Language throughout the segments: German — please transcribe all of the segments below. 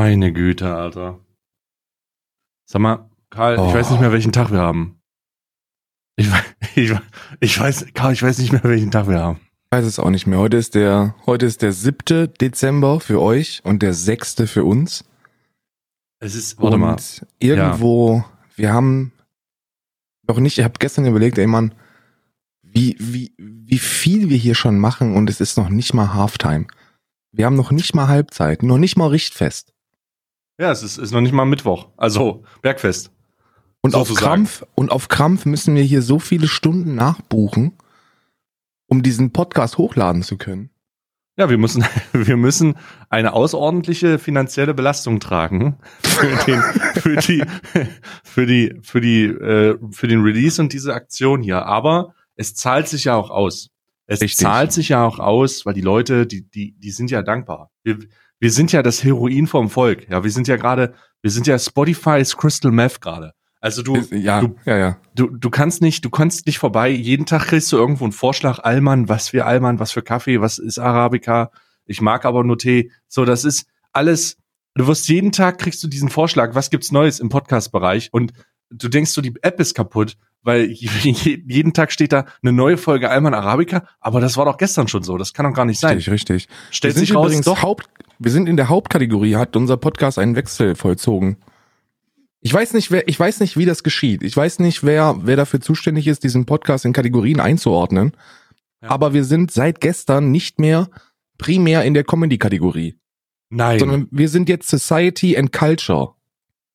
Meine Güte, Alter. Sag mal, Karl, Oh. ich weiß nicht mehr, welchen Tag wir haben. Ich, wei- ich, ich weiß, Karl, ich weiß nicht mehr, welchen Tag wir haben. Ich weiß es auch nicht mehr. Heute ist der, heute ist der 7. Dezember für euch und der 6. für uns. Es ist, warte und mal. irgendwo, wir haben noch nicht, ich habe gestern überlegt, ey Mann, wie, wie, wie viel wir hier schon machen und es ist noch nicht mal Halftime. Wir haben noch nicht mal Halbzeit, noch nicht mal Richtfest. Ja, es ist, ist noch nicht mal Mittwoch. Also, Bergfest. Und auf. Krampf, und auf Krampf müssen wir hier so viele Stunden nachbuchen, um diesen Podcast hochladen zu können. Ja, wir müssen, wir müssen eine außerordentliche finanzielle Belastung tragen für den, für die, für die, für die, äh, für den Release und diese Aktion hier. Aber es zahlt sich ja auch aus. Es Richtig. zahlt sich ja auch aus, weil die Leute, die, die, die sind ja dankbar. Wir, wir sind ja das Heroin vom Volk. Ja, wir sind ja gerade, wir sind ja Spotify's Crystal Meth gerade. Also du, ja, du- ja, ja. du, du kannst nicht, du kannst nicht vorbei. Jeden Tag kriegst du irgendwo einen Vorschlag, Allmann, was für Allmann, was für Kaffee, was ist Arabica. Ich mag aber nur Tee. So, das ist alles. Du wirst jeden Tag kriegst du diesen Vorschlag, was gibt's Neues im Podcast-Bereich und du denkst so, die App ist kaputt, weil je- jeden Tag steht da eine neue Folge Allmann Arabica, aber das war doch gestern schon so. Das kann doch gar nicht sein. Richtig, richtig. Stellt wir sich sind raus, übrigens doch. Haupt, wir sind in der Hauptkategorie, hat unser Podcast einen Wechsel vollzogen. Ich weiß nicht, wer, ich weiß nicht, wie das geschieht. Ich weiß nicht, wer, wer dafür zuständig ist, diesen Podcast in Kategorien einzuordnen. Ja. Aber wir sind seit gestern nicht mehr primär in der Comedy-Kategorie, Nein. sondern wir sind jetzt Society and Culture.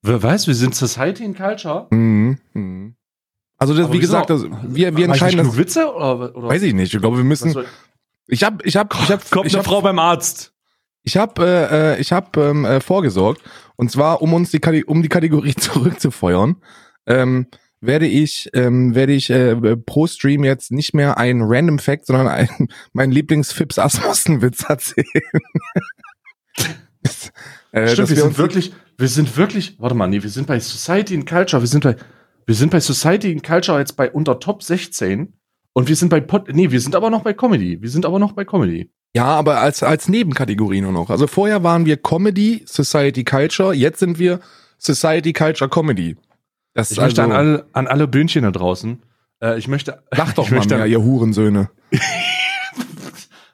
Wer weiß, wir sind Society and Culture. Mhm. Mhm. Also das, wie gesagt, das, wir, wir entscheiden das. Witze oder, oder Weiß ich nicht. Ich glaube, wir müssen. Ich habe, ich habe, ich habe, Kommt ich eine hab, Frau beim Arzt. Ich habe äh, äh, ich hab, ähm, äh, vorgesorgt und zwar um uns die um die Kategorie zurückzufeuern, ähm, werde ich ähm, werde ich äh, pro Stream jetzt nicht mehr ein Random Fact, sondern ein, mein Lieblings Fips Asmussen Witz erzählen. Äh, Stimmt, wir wir sind wirklich, wir sind wirklich, warte mal, nee, wir sind bei Society and Culture, wir sind bei, wir sind bei Society and Culture jetzt bei unter Top 16 und wir sind bei Pod, nee, wir sind aber noch bei Comedy, wir sind aber noch bei Comedy. ja, aber als als Nebenkategorie nur noch. Also vorher waren wir Comedy, Society Culture, jetzt sind wir Society Culture Comedy. Das Ich ist möchte also, an alle, an alle Böhnchen da draußen, äh, ich möchte, lach doch ich mal mehr, ihr Hurensöhne.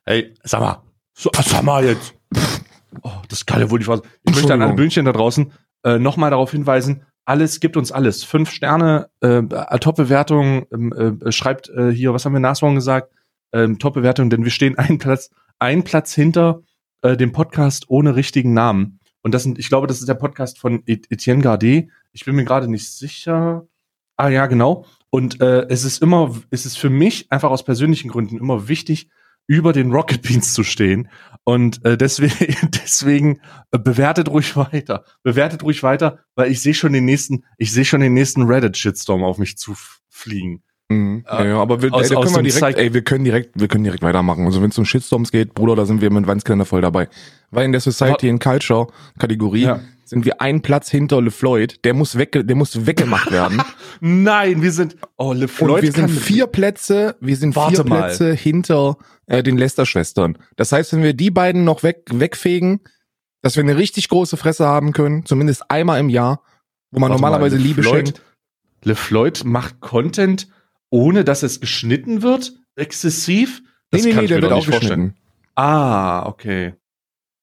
Hey, sag mal, so, sag mal jetzt. Oh, das kann ja wohl nicht wahr sein. Ich möchte an alle. Böhnchen da draußen äh, nochmal darauf hinweisen, alles gibt uns alles. Fünf Sterne, äh, Top-Bewertung, ähm, äh, schreibt äh, hier, was haben wir Naswong gesagt? Ähm, Top-Bewertung, denn wir stehen einen Platz, einen Platz hinter äh, dem Podcast ohne richtigen Namen. Und das sind, ich glaube, das ist der Podcast von Et- Etienne Gardet. Ich bin mir gerade nicht sicher. Ah ja, genau. Und äh, es ist immer, es ist für mich einfach aus persönlichen Gründen immer wichtig, über den Rocket Beans zu stehen. Und äh, deswegen, deswegen äh, bewertet ruhig weiter. Bewertet ruhig weiter, weil ich sehe schon den nächsten, ich sehe schon den nächsten Reddit-Shitstorm auf mich zufliegen. Mhm. Ja, ja, aber wir, aus- ey, aus können wir direkt, ey, wir können direkt, wir können direkt weitermachen. Also wenn es um Shitstorms geht, Bruder, da sind wir mit Weinskalender voll dabei. Weil in der Society and Culture Kategorie Ja. sind wir ein Platz hinter LeFloid. Der muss wegge der muss weggemacht werden. Nein, wir sind, oh, Le Und wir sind vier Plätze, wir sind vier mal. Plätze hinter äh, den Lester-Schwestern. Das heißt, wenn wir die beiden noch weg, wegfegen, dass wir eine richtig große Fresse haben können, zumindest einmal im Jahr, wo man Warte mal, normalerweise Le Liebe Floyd- schenkt. LeFloid macht Content, ohne dass es geschnitten wird, exzessiv. Das Nee, nee, nee, der wird auch geschnitten. Ah, okay.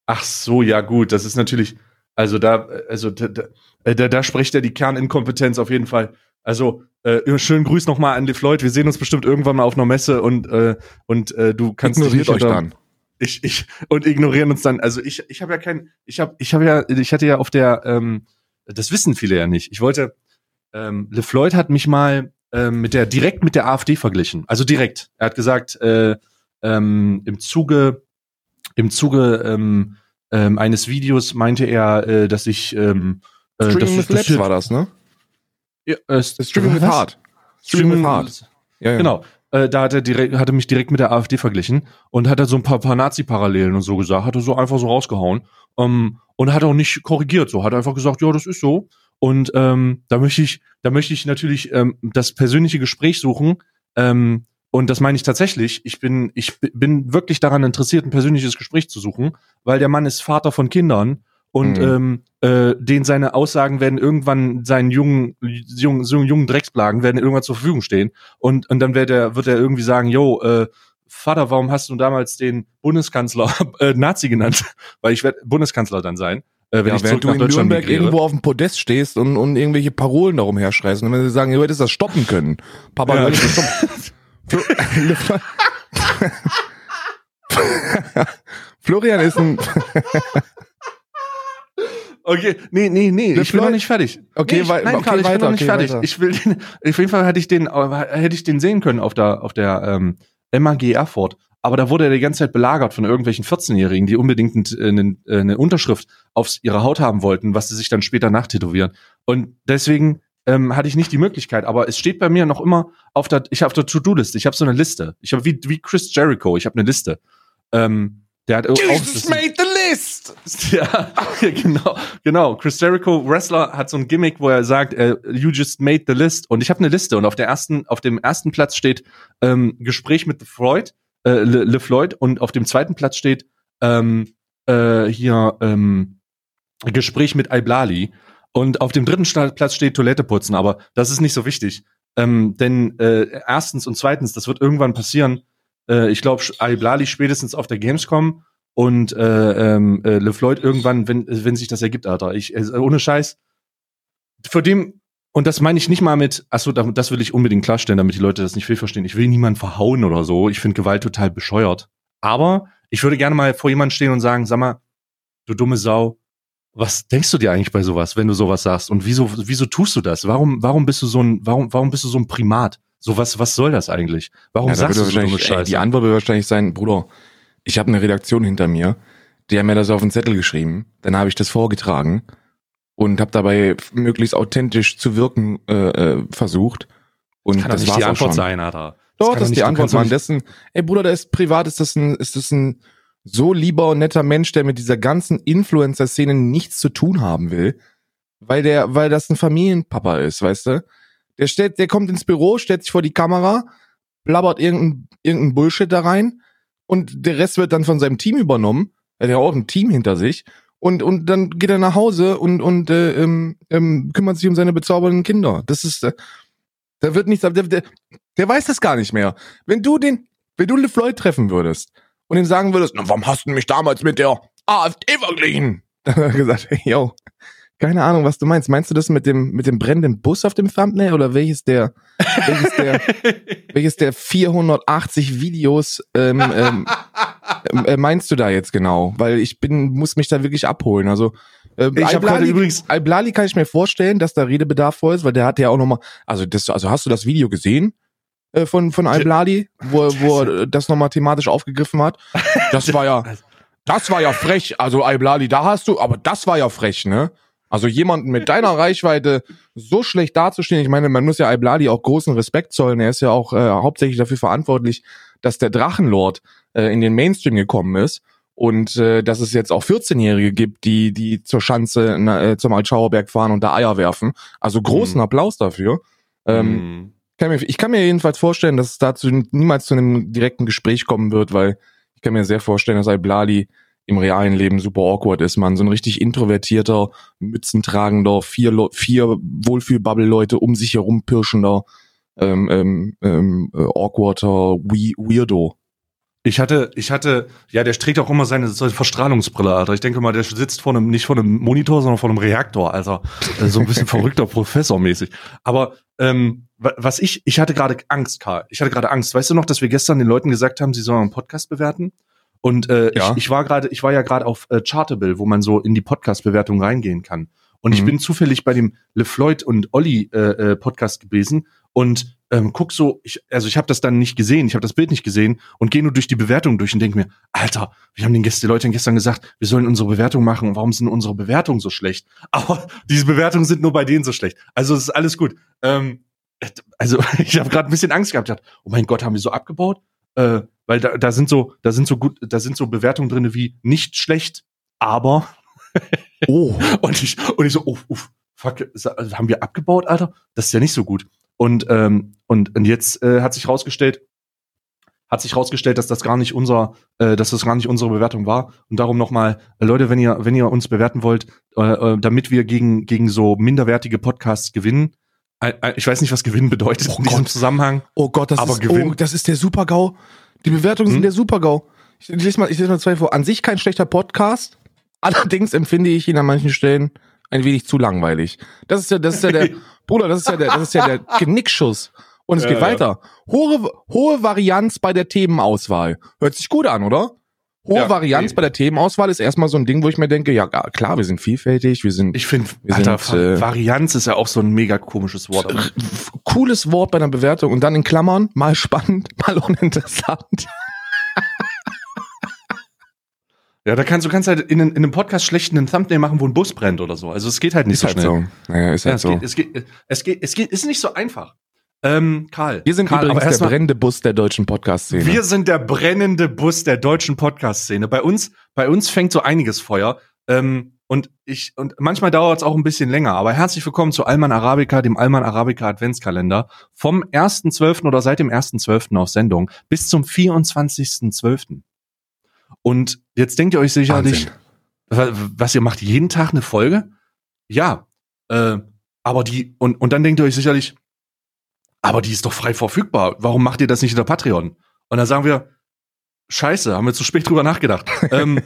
Ach so, ja gut, das ist natürlich, also da, also da, da, äh, da, spricht er die Kerninkompetenz auf jeden Fall. Also äh, schönen Grüß nochmal an LeFloid. Wir sehen uns bestimmt irgendwann mal auf einer Messe und äh, und äh, du kannst Ignoriert nicht euch dann. Ich, ich und ignorieren uns dann. Also ich, ich habe ja kein, ich habe, ich habe ja, ich hatte ja auf der, ähm, das wissen viele ja nicht. Ich wollte, ähm, LeFloid hat mich mal ähm, mit der direkt mit der AfD verglichen. Also direkt. Er hat gesagt, äh, ähm, im Zuge, im Zuge ähm, ähm, eines Videos meinte er, äh, dass ich ähm, äh, Streaming with Labs war das, ne? Ja, äh, Streaming with? Heart. Streaming with Heart. Ja, ja. Genau. Äh, da hat er direkt, hatte mich direkt mit der AfD verglichen und hat er so ein paar, paar Nazi-Parallelen und so gesagt, hat er so einfach so rausgehauen. Ähm, und hat auch nicht korrigiert, so hat er einfach gesagt, ja, das ist so. Und ähm, da möchte ich, da möchte ich natürlich ähm, das persönliche Gespräch suchen. Ähm, und das meine ich tatsächlich. Ich bin, ich bin wirklich daran interessiert, ein persönliches Gespräch zu suchen, weil der Mann ist Vater von Kindern und Mhm. ähm, äh, den seine Aussagen werden irgendwann seinen jungen, jungen, jungen, jungen Drecksplagen werden irgendwann zur Verfügung stehen und, und dann wird er, wird er irgendwie sagen, yo, äh, Vater, warum hast du damals den Bundeskanzler äh, Nazi genannt? Weil ich werde Bundeskanzler dann sein, äh, wenn Ja, während du in Nürnberg migriere. irgendwo auf dem Podest stehst und, und irgendwelche Parolen darum herschreist. Und wenn sie sagen, du hättest das stoppen können. Papa, Ja. du hättest das stoppen. Flo- Florian ist ein, Okay, nee, nee, nee, ich bin noch nicht fertig. Okay, nee, ich, wei- nein, okay, Karl, ich bin weiter, noch nicht okay, fertig. weiter. Ich will den, auf jeden Fall hätte ich den, äh, hätte ich den sehen können auf der, auf der ähm, MAG Erfurt. Aber da wurde er die ganze Zeit belagert von irgendwelchen 14-Jährigen, die unbedingt äh, eine, äh, eine Unterschrift auf ihre Haut haben wollten, was sie sich dann später nachtätowieren. Und deswegen ähm, hatte ich nicht die Möglichkeit. Aber es steht bei mir noch immer auf der, ich habe auf der To-Do-Liste. Ich habe so eine Liste. Ich habe wie, wie Chris Jericho. Ich habe eine Liste. Ähm, der hat auch Jesus made the list! ja, genau, genau. Chris Jericho, Wrestler, hat so ein Gimmick, wo er sagt, äh, you just made the list. Und ich habe eine Liste und auf der ersten, auf dem ersten Platz steht ähm, Gespräch mit Floyd, äh, Le, Le Floyd und auf dem zweiten Platz steht ähm, äh, hier ähm, Gespräch mit Iblali und auf dem dritten Platz steht Toilette putzen. Aber das ist nicht so wichtig, ähm, denn äh, erstens und zweitens, das wird irgendwann passieren. Äh, ich glaube, Iblali spätestens auf der Gamescom und äh, ähm, äh, LeFloid irgendwann, wenn, wenn sich das ergibt, Alter. Ich, äh, ohne Scheiß. Für dem, und das meine ich nicht mal mit, achso, da- das will ich unbedingt klarstellen, damit die Leute das nicht viel verstehen. Ich will niemanden verhauen oder so. Ich finde Gewalt total bescheuert. Aber ich würde gerne mal vor jemandem stehen und sagen, sag mal, du dumme Sau, was denkst du dir eigentlich bei sowas, wenn du sowas sagst? Und wieso, wieso tust du das? Warum, warum bist du so ein, warum, warum bist du so ein Primat? So was, was soll das eigentlich? Warum Ja, sagst du so dumme Scheiße? die Antwort wird wahrscheinlich sein, Bruder, ich habe eine Redaktion hinter mir, die haben mir das auf den Zettel geschrieben, dann habe ich das vorgetragen und habe dabei möglichst authentisch zu wirken äh, äh, versucht. Und kann doch das nicht die Antwort schon. sein, Alter. Doch, das ist die nicht- Antwort, nicht- Dessen, ey Bruder, der ist privat, ist das ein, ist das ein so lieber und netter Mensch, der mit dieser ganzen Influencer-Szene nichts zu tun haben will, weil der, weil das ein Familienpapa ist, weißt du? Der stellt, der kommt ins Büro, stellt sich vor die Kamera, blabbert irgendein, irgendein Bullshit da rein und der Rest wird dann von seinem Team übernommen. Er hat ja auch ein Team hinter sich. Und, und dann geht er nach Hause und, und äh, ähm, ähm, kümmert sich um seine bezaubernden Kinder. Das ist, äh, da wird nichts, der, der, der weiß das gar nicht mehr. Wenn du den, wenn du LeFloid treffen würdest und ihm sagen würdest, na, warum hast du mich damals mit der AfD verglichen? Dann hat er gesagt, hey, yo, keine Ahnung, was du meinst. Meinst du das mit dem, mit dem brennenden Bus auf dem Thumbnail oder welches der, welches der, welches der 480 Videos ähm, ähm, äh, meinst du da jetzt genau? Weil ich bin, muss mich da wirklich abholen. Also äh, Ich hab gerade Al-Blali- übrigens- Al-Blali kann ich mir vorstellen, dass da Redebedarf vor ist, weil der hat ja auch noch mal, also das, also hast du das Video gesehen äh, von von Al-Blali, wo, wo er das nochmal thematisch aufgegriffen hat? Das war ja, das war ja frech. Also Al-Blali, da hast du, aber das war ja frech, ne? Also jemanden mit deiner Reichweite so schlecht dazustehen, ich meine, man muss ja Al-Blali auch großen Respekt zollen. Er ist ja auch äh, hauptsächlich dafür verantwortlich, dass der Drachenlord äh, in den Mainstream gekommen ist und äh, dass es jetzt auch 14-Jährige gibt, die die zur Schanze äh, zum Altschauerberg fahren und da Eier werfen. Also großen Mhm. Applaus dafür. Ähm, Mhm. kann mir, ich kann mir jedenfalls vorstellen, dass es dazu niemals zu einem direkten Gespräch kommen wird, weil ich kann mir sehr vorstellen, dass Al-Blali im realen Leben super awkward ist, man. So ein richtig introvertierter, mützentragender, vier, Leu- vier Wohlfühl-Bubble-Leute um sich herum pirschender, ähm, ähm, ähm, äh, awkwarder We Weirdo. Ich hatte, ich hatte, ja, der trägt auch immer seine, seine Verstrahlungsbrille, Alter. Ich denke mal, der sitzt vor einem, nicht vor einem Monitor, sondern vor einem Reaktor, Alter. Äh, So ein bisschen verrückter Professor mäßig. Aber ähm, wa- was ich, ich hatte gerade Angst, Karl. Ich hatte gerade Angst. Weißt du noch, dass wir gestern den Leuten gesagt haben, sie sollen einen Podcast bewerten? Und äh, Ja. ich, ich war gerade, ich war ja gerade auf äh, Chartable, wo man so in die Podcast-Bewertung reingehen kann. Und ich Mhm. bin zufällig bei dem LeFloid und Olli äh, äh, Podcast gewesen und ähm, guck so, ich, also ich habe das dann nicht gesehen, ich habe das Bild nicht gesehen und gehe nur durch die Bewertung durch und denke mir, Alter, wir haben den Gäste, die Leute gestern gesagt, wir sollen unsere Bewertung machen. Warum sind unsere Bewertungen so schlecht? Aber diese Bewertungen sind nur bei denen so schlecht. Also es ist alles gut. Ähm, also ich habe gerade ein bisschen Angst gehabt. Dachte, oh mein Gott, haben wir so abgebaut? Äh, weil da, da sind so, da sind so gut, da sind so Bewertungen drinne wie nicht schlecht, aber Oh. und ich, und ich so, uff, uff, fuck, haben wir abgebaut, Alter? Das ist ja nicht so gut. Und, ähm, und, und jetzt äh, hat sich rausgestellt, Hat sich rausgestellt, dass das gar nicht unser, äh, dass das gar nicht unsere Bewertung war. Und darum nochmal, äh, Leute, wenn ihr, wenn ihr uns bewerten wollt, äh, äh, damit wir gegen, gegen so minderwertige Podcasts gewinnen, äh, ich weiß nicht, was gewinnen bedeutet Oh in diesem Gott. Zusammenhang. Oh Gott, das Aber ist, Gewinn- oh, das ist der Super-GAU. Die Bewertungen Hm? sind der Super-GAU. Ich, ich lese mal, ich lese mal zwei vor. An sich kein schlechter Podcast. Allerdings empfinde ich ihn an manchen Stellen ein wenig zu langweilig. Das ist ja, das ist ja der, Bruder, das ist ja der, das ist ja der Genickschuss. Und es Ja, geht weiter. Hohe, hohe Varianz bei der Themenauswahl. Hört sich gut an, oder? Hohe Ja, Varianz nee. bei der Themenauswahl ist erstmal so ein Ding, wo ich mir denke, ja, klar, wir sind vielfältig, wir sind Ich finde, äh, Varianz ist ja auch so ein mega komisches Wort. cooles Wort bei einer Bewertung und dann in Klammern, mal spannend, mal uninteressant. Ja, da kannst du kannst halt in, in einem Podcast schlecht einen Thumbnail machen, wo ein Bus brennt oder so. Also es geht halt nicht Ist so halt schnell. so. Naja, ist Ja, halt es, so. geht, es geht, es geht, es geht, ist nicht so einfach. Ähm, Karl. Wir sind Karl, übrigens der mal- brennende Bus der deutschen Podcast-Szene. Wir sind der brennende Bus der deutschen Podcast-Szene. Bei uns, bei uns fängt so einiges Feuer. Ähm, und ich, und manchmal dauert es auch ein bisschen länger. Aber herzlich willkommen zu Alman Arabica, dem Alman Arabica Adventskalender. Vom 1.12. oder seit dem 1.12. auf Sendung bis zum 24.12. Und jetzt denkt ihr euch sicherlich, Wahnsinn. wa- was ihr macht jeden Tag eine Folge? Ja. Äh, aber die, und, und dann denkt ihr euch sicherlich, aber die ist doch frei verfügbar. Warum macht ihr das nicht in der Patreon? Und dann sagen wir, scheiße, haben wir zu spät drüber nachgedacht. ähm,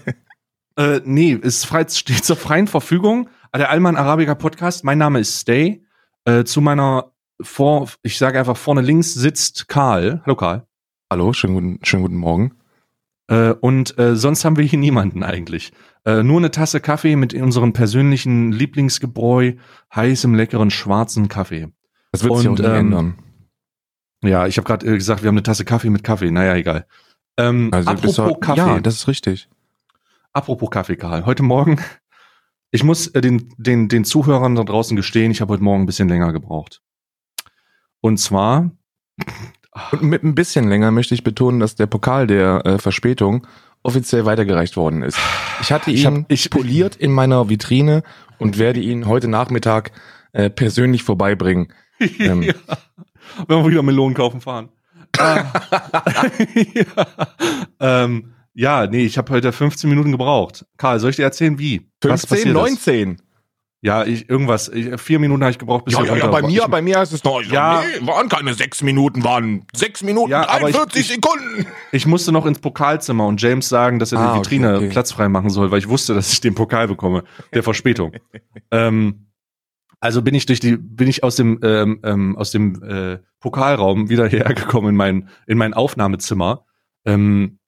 äh, nee, ist frei, steht zur freien Verfügung. Der Alman Arabica Podcast. Mein Name ist Stay. Äh, zu meiner vor, ich sage einfach vorne links sitzt Karl. Hallo Karl. Hallo, schönen guten, schönen guten Morgen. Äh, und äh, sonst haben wir hier niemanden eigentlich. Äh, nur eine Tasse Kaffee mit unserem persönlichen Lieblingsgebräu, heißem, leckeren, schwarzen Kaffee. Das wird sich auch Und, nicht ähm, ändern. Ja, ich habe gerade äh, gesagt, wir haben eine Tasse Kaffee mit Kaffee. Naja, egal. Ähm, Also apropos doch- Kaffee. Ja, das ist richtig. apropos Kaffee, Karl. Heute Morgen, ich muss äh, den, den, den Zuhörern da draußen gestehen, ich habe heute Morgen ein bisschen länger gebraucht. Und zwar, Und mit ein bisschen länger möchte ich betonen, dass der Pokal der äh, Verspätung offiziell weitergereicht worden ist. Ich hatte ihn Ich hab- ich- poliert in meiner Vitrine und werde ihn heute Nachmittag äh, persönlich vorbeibringen. Ähm. ja, wenn wir wieder Melonen kaufen fahren. Ah. ja. Ähm, ja, nee, ich habe heute 15 Minuten gebraucht. Karl, soll ich dir erzählen, wie? Was 15, passiert ist? 19. Ja, ich, irgendwas. Ich, vier Minuten habe ich gebraucht, bis Ja, ich ja, ja, bei war. mir, Ich, bei mir heißt es noch, Ja. nee, waren keine sechs Minuten, waren sechs Minuten, Ja, aber ich- 43 ich- Sekunden. ich musste noch ins Pokalzimmer und James sagen, dass er Ah, die okay, Vitrine okay. Platz frei machen soll, weil ich wusste, dass ich den Pokal bekomme, der Verspätung. ähm, also bin ich durch die, bin ich aus dem ähm, ähm, aus dem äh, Pokalraum wieder hergekommen in mein in mein Aufnahmezimmer. Ähm,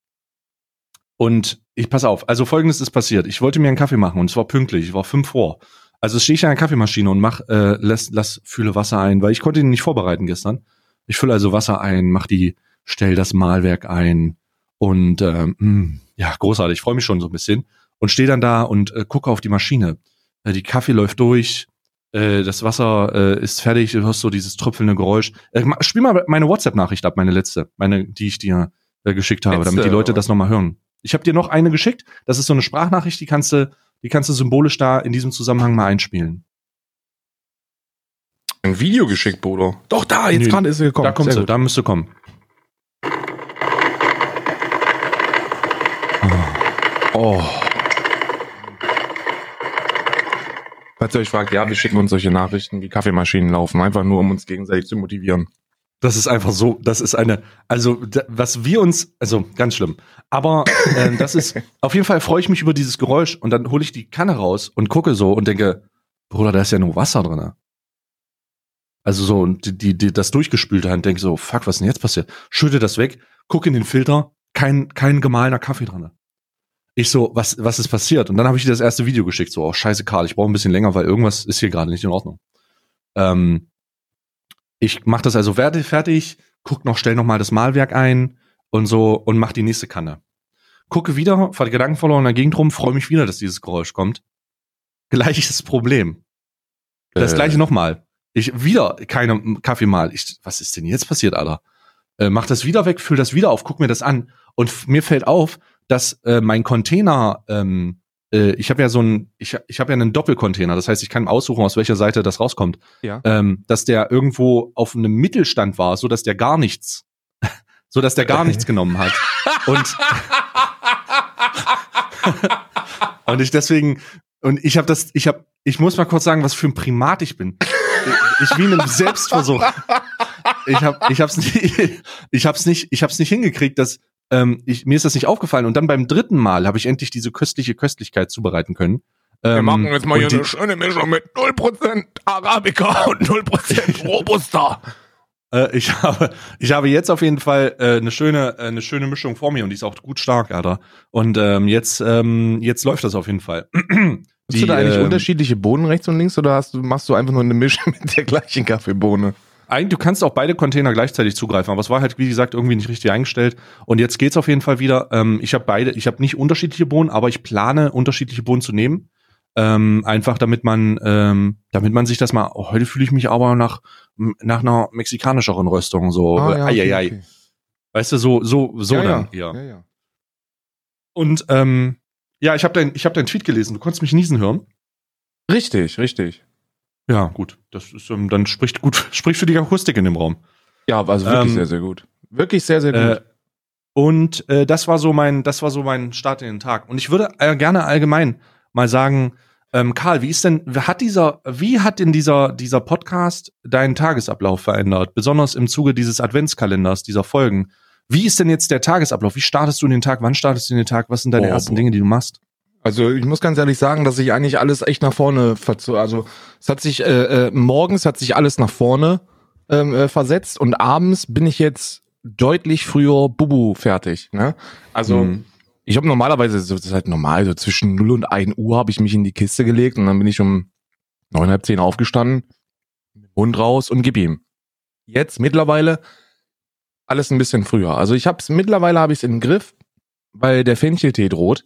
und ich pass auf. Also folgendes ist passiert. Ich wollte mir einen Kaffee machen und zwar pünktlich. Ich war fünf vor. Also stehe ich an der Kaffeemaschine und mach, äh, lass, lass, fülle Wasser ein, weil ich konnte ihn nicht vorbereiten gestern. Ich fülle also Wasser ein, mach die, stell das Mahlwerk ein und ähm, ja, großartig. Ich freue mich schon so ein bisschen und stehe dann da und äh, gucke auf die Maschine. Äh, die Kaffee läuft durch, äh, das Wasser äh, ist fertig, du hörst so dieses tröpfelnde Geräusch. Äh, spiel mal meine WhatsApp-Nachricht ab, meine letzte, meine, die ich dir äh, geschickt habe, Letzte, damit die Leute das nochmal hören. Ich habe dir noch eine geschickt. Das ist so eine Sprachnachricht, die kannst du, die kannst du symbolisch da in diesem Zusammenhang mal einspielen. Ein Video geschickt, Bruder. Doch, da, jetzt Nee, gerade ist er gekommen. da kommt Sehr sie, gut. da müsste kommen. Oh. Falls ihr euch fragt, ja, wir schicken uns solche Nachrichten, wie Kaffeemaschinen laufen, einfach nur, um uns gegenseitig zu motivieren. Das ist einfach so, das ist eine, also da- was wir uns, also ganz schlimm. Aber ähm, das ist, auf jeden Fall freue ich mich über dieses Geräusch und dann hole ich die Kanne raus und gucke so und denke, Bruder, da ist ja nur Wasser drin. Also so, und die, die, die, das durchgespülte Hand, denke so, fuck, was ist denn jetzt passiert? Schütte das weg, gucke in den Filter, kein, kein gemahlener Kaffee drin. Ich so, was, was ist passiert? Und dann habe ich dir das erste Video geschickt, so, oh scheiße, Karl, ich brauche ein bisschen länger, weil irgendwas ist hier gerade nicht in Ordnung. Ähm, ich mach das also fertig, guck noch, stell noch mal das Malwerk ein und so und mach die nächste Kanne. Gucke wieder, fahr die Gedanken verloren in der Gegend rum, freue mich wieder, dass dieses Geräusch kommt. Gleiches Problem. Das Äh. gleiche nochmal. Ich wieder keine Kaffee mal. Ich, was ist denn jetzt passiert, Alter? Äh, mach das wieder weg, füll das wieder auf, guck mir das an. Und mir fällt auf, dass äh, mein Container, ähm, äh, ich habe ja so ein, ich, ich habe ja einen Doppelcontainer. Das heißt, ich kann aussuchen, aus welcher Seite das rauskommt Ja. ähm, dass der irgendwo auf einem Mittelstand war, so dass der gar nichts, so dass der gar nichts genommen hat. Und und ich deswegen und ich habe das, ich habe, ich muss mal kurz sagen, was für ein Primat ich bin. Ich, ich wie in einem Selbstversuch. Ich habe, ich hab's nicht, ich hab's nicht, ich hab's nicht hingekriegt, dass ähm, ich, mir ist das nicht aufgefallen. Und dann beim dritten Mal habe ich endlich diese köstliche Köstlichkeit zubereiten können. Wir Ähm, machen jetzt mal hier die- eine schöne Mischung mit 0% Arabica und 0% Robusta. Äh, ich habe, ich habe jetzt auf jeden Fall äh, eine schöne, äh, eine schöne Mischung vor mir und die ist auch gut stark, Alter. Und ähm, jetzt, ähm, jetzt läuft das auf jeden Fall. Hast du da eigentlich ähm, unterschiedliche Bohnen rechts und links oder hast du, machst du einfach nur eine Mischung mit der gleichen Kaffeebohne? Eigentlich, du kannst auch beide Container gleichzeitig zugreifen, aber es war halt, wie gesagt, irgendwie nicht richtig eingestellt. Und jetzt geht's auf jeden Fall wieder. Ähm, ich habe beide, ich habe nicht unterschiedliche Bohnen, aber ich plane, unterschiedliche Bohnen zu nehmen. Ähm, einfach damit man, ähm, damit man sich das mal, oh, heute fühle ich mich aber nach, nach einer mexikanischeren Röstung, so, Ah, ja, ei, okay, ei. okay. weißt du, so, so, so ja, dann, ja. ja. ja. Und, ähm, ja, ich habe dein, ich habe deinen Tweet gelesen, du konntest mich niesen hören. Richtig, richtig. Ja, gut, das ist, ähm, dann spricht gut, spricht für die Akustik in dem Raum. Ja, also wirklich Ähm, sehr, sehr gut. Wirklich sehr, sehr gut. Äh, und äh, das war so mein, das war so mein Start in den Tag. Und ich würde äh, gerne allgemein mal sagen, ähm, Karl, wie ist denn, hat dieser, wie hat denn dieser dieser Podcast deinen Tagesablauf verändert? Besonders im Zuge dieses Adventskalenders, dieser Folgen. Wie ist denn jetzt der Tagesablauf? Wie startest du in den Tag? Wann startest du in den Tag? Was sind deine Oh, ersten boah. Dinge, die du machst? Also ich muss ganz ehrlich sagen, dass sich eigentlich alles echt nach vorne verzo Also es hat sich äh, äh, morgens hat sich alles nach vorne ähm, äh, versetzt und abends bin ich jetzt deutlich früher Bubu fertig. Ne? Also Mhm. ich habe normalerweise, so, das ist halt normal, so zwischen 0 und 1 Uhr habe ich mich in die Kiste gelegt und dann bin ich um neun, halb zehn aufgestanden, Hund raus und gib ihm. Jetzt mittlerweile alles ein bisschen früher. Also ich habe es mittlerweile habe ich es im Griff, weil der Fencheltee droht.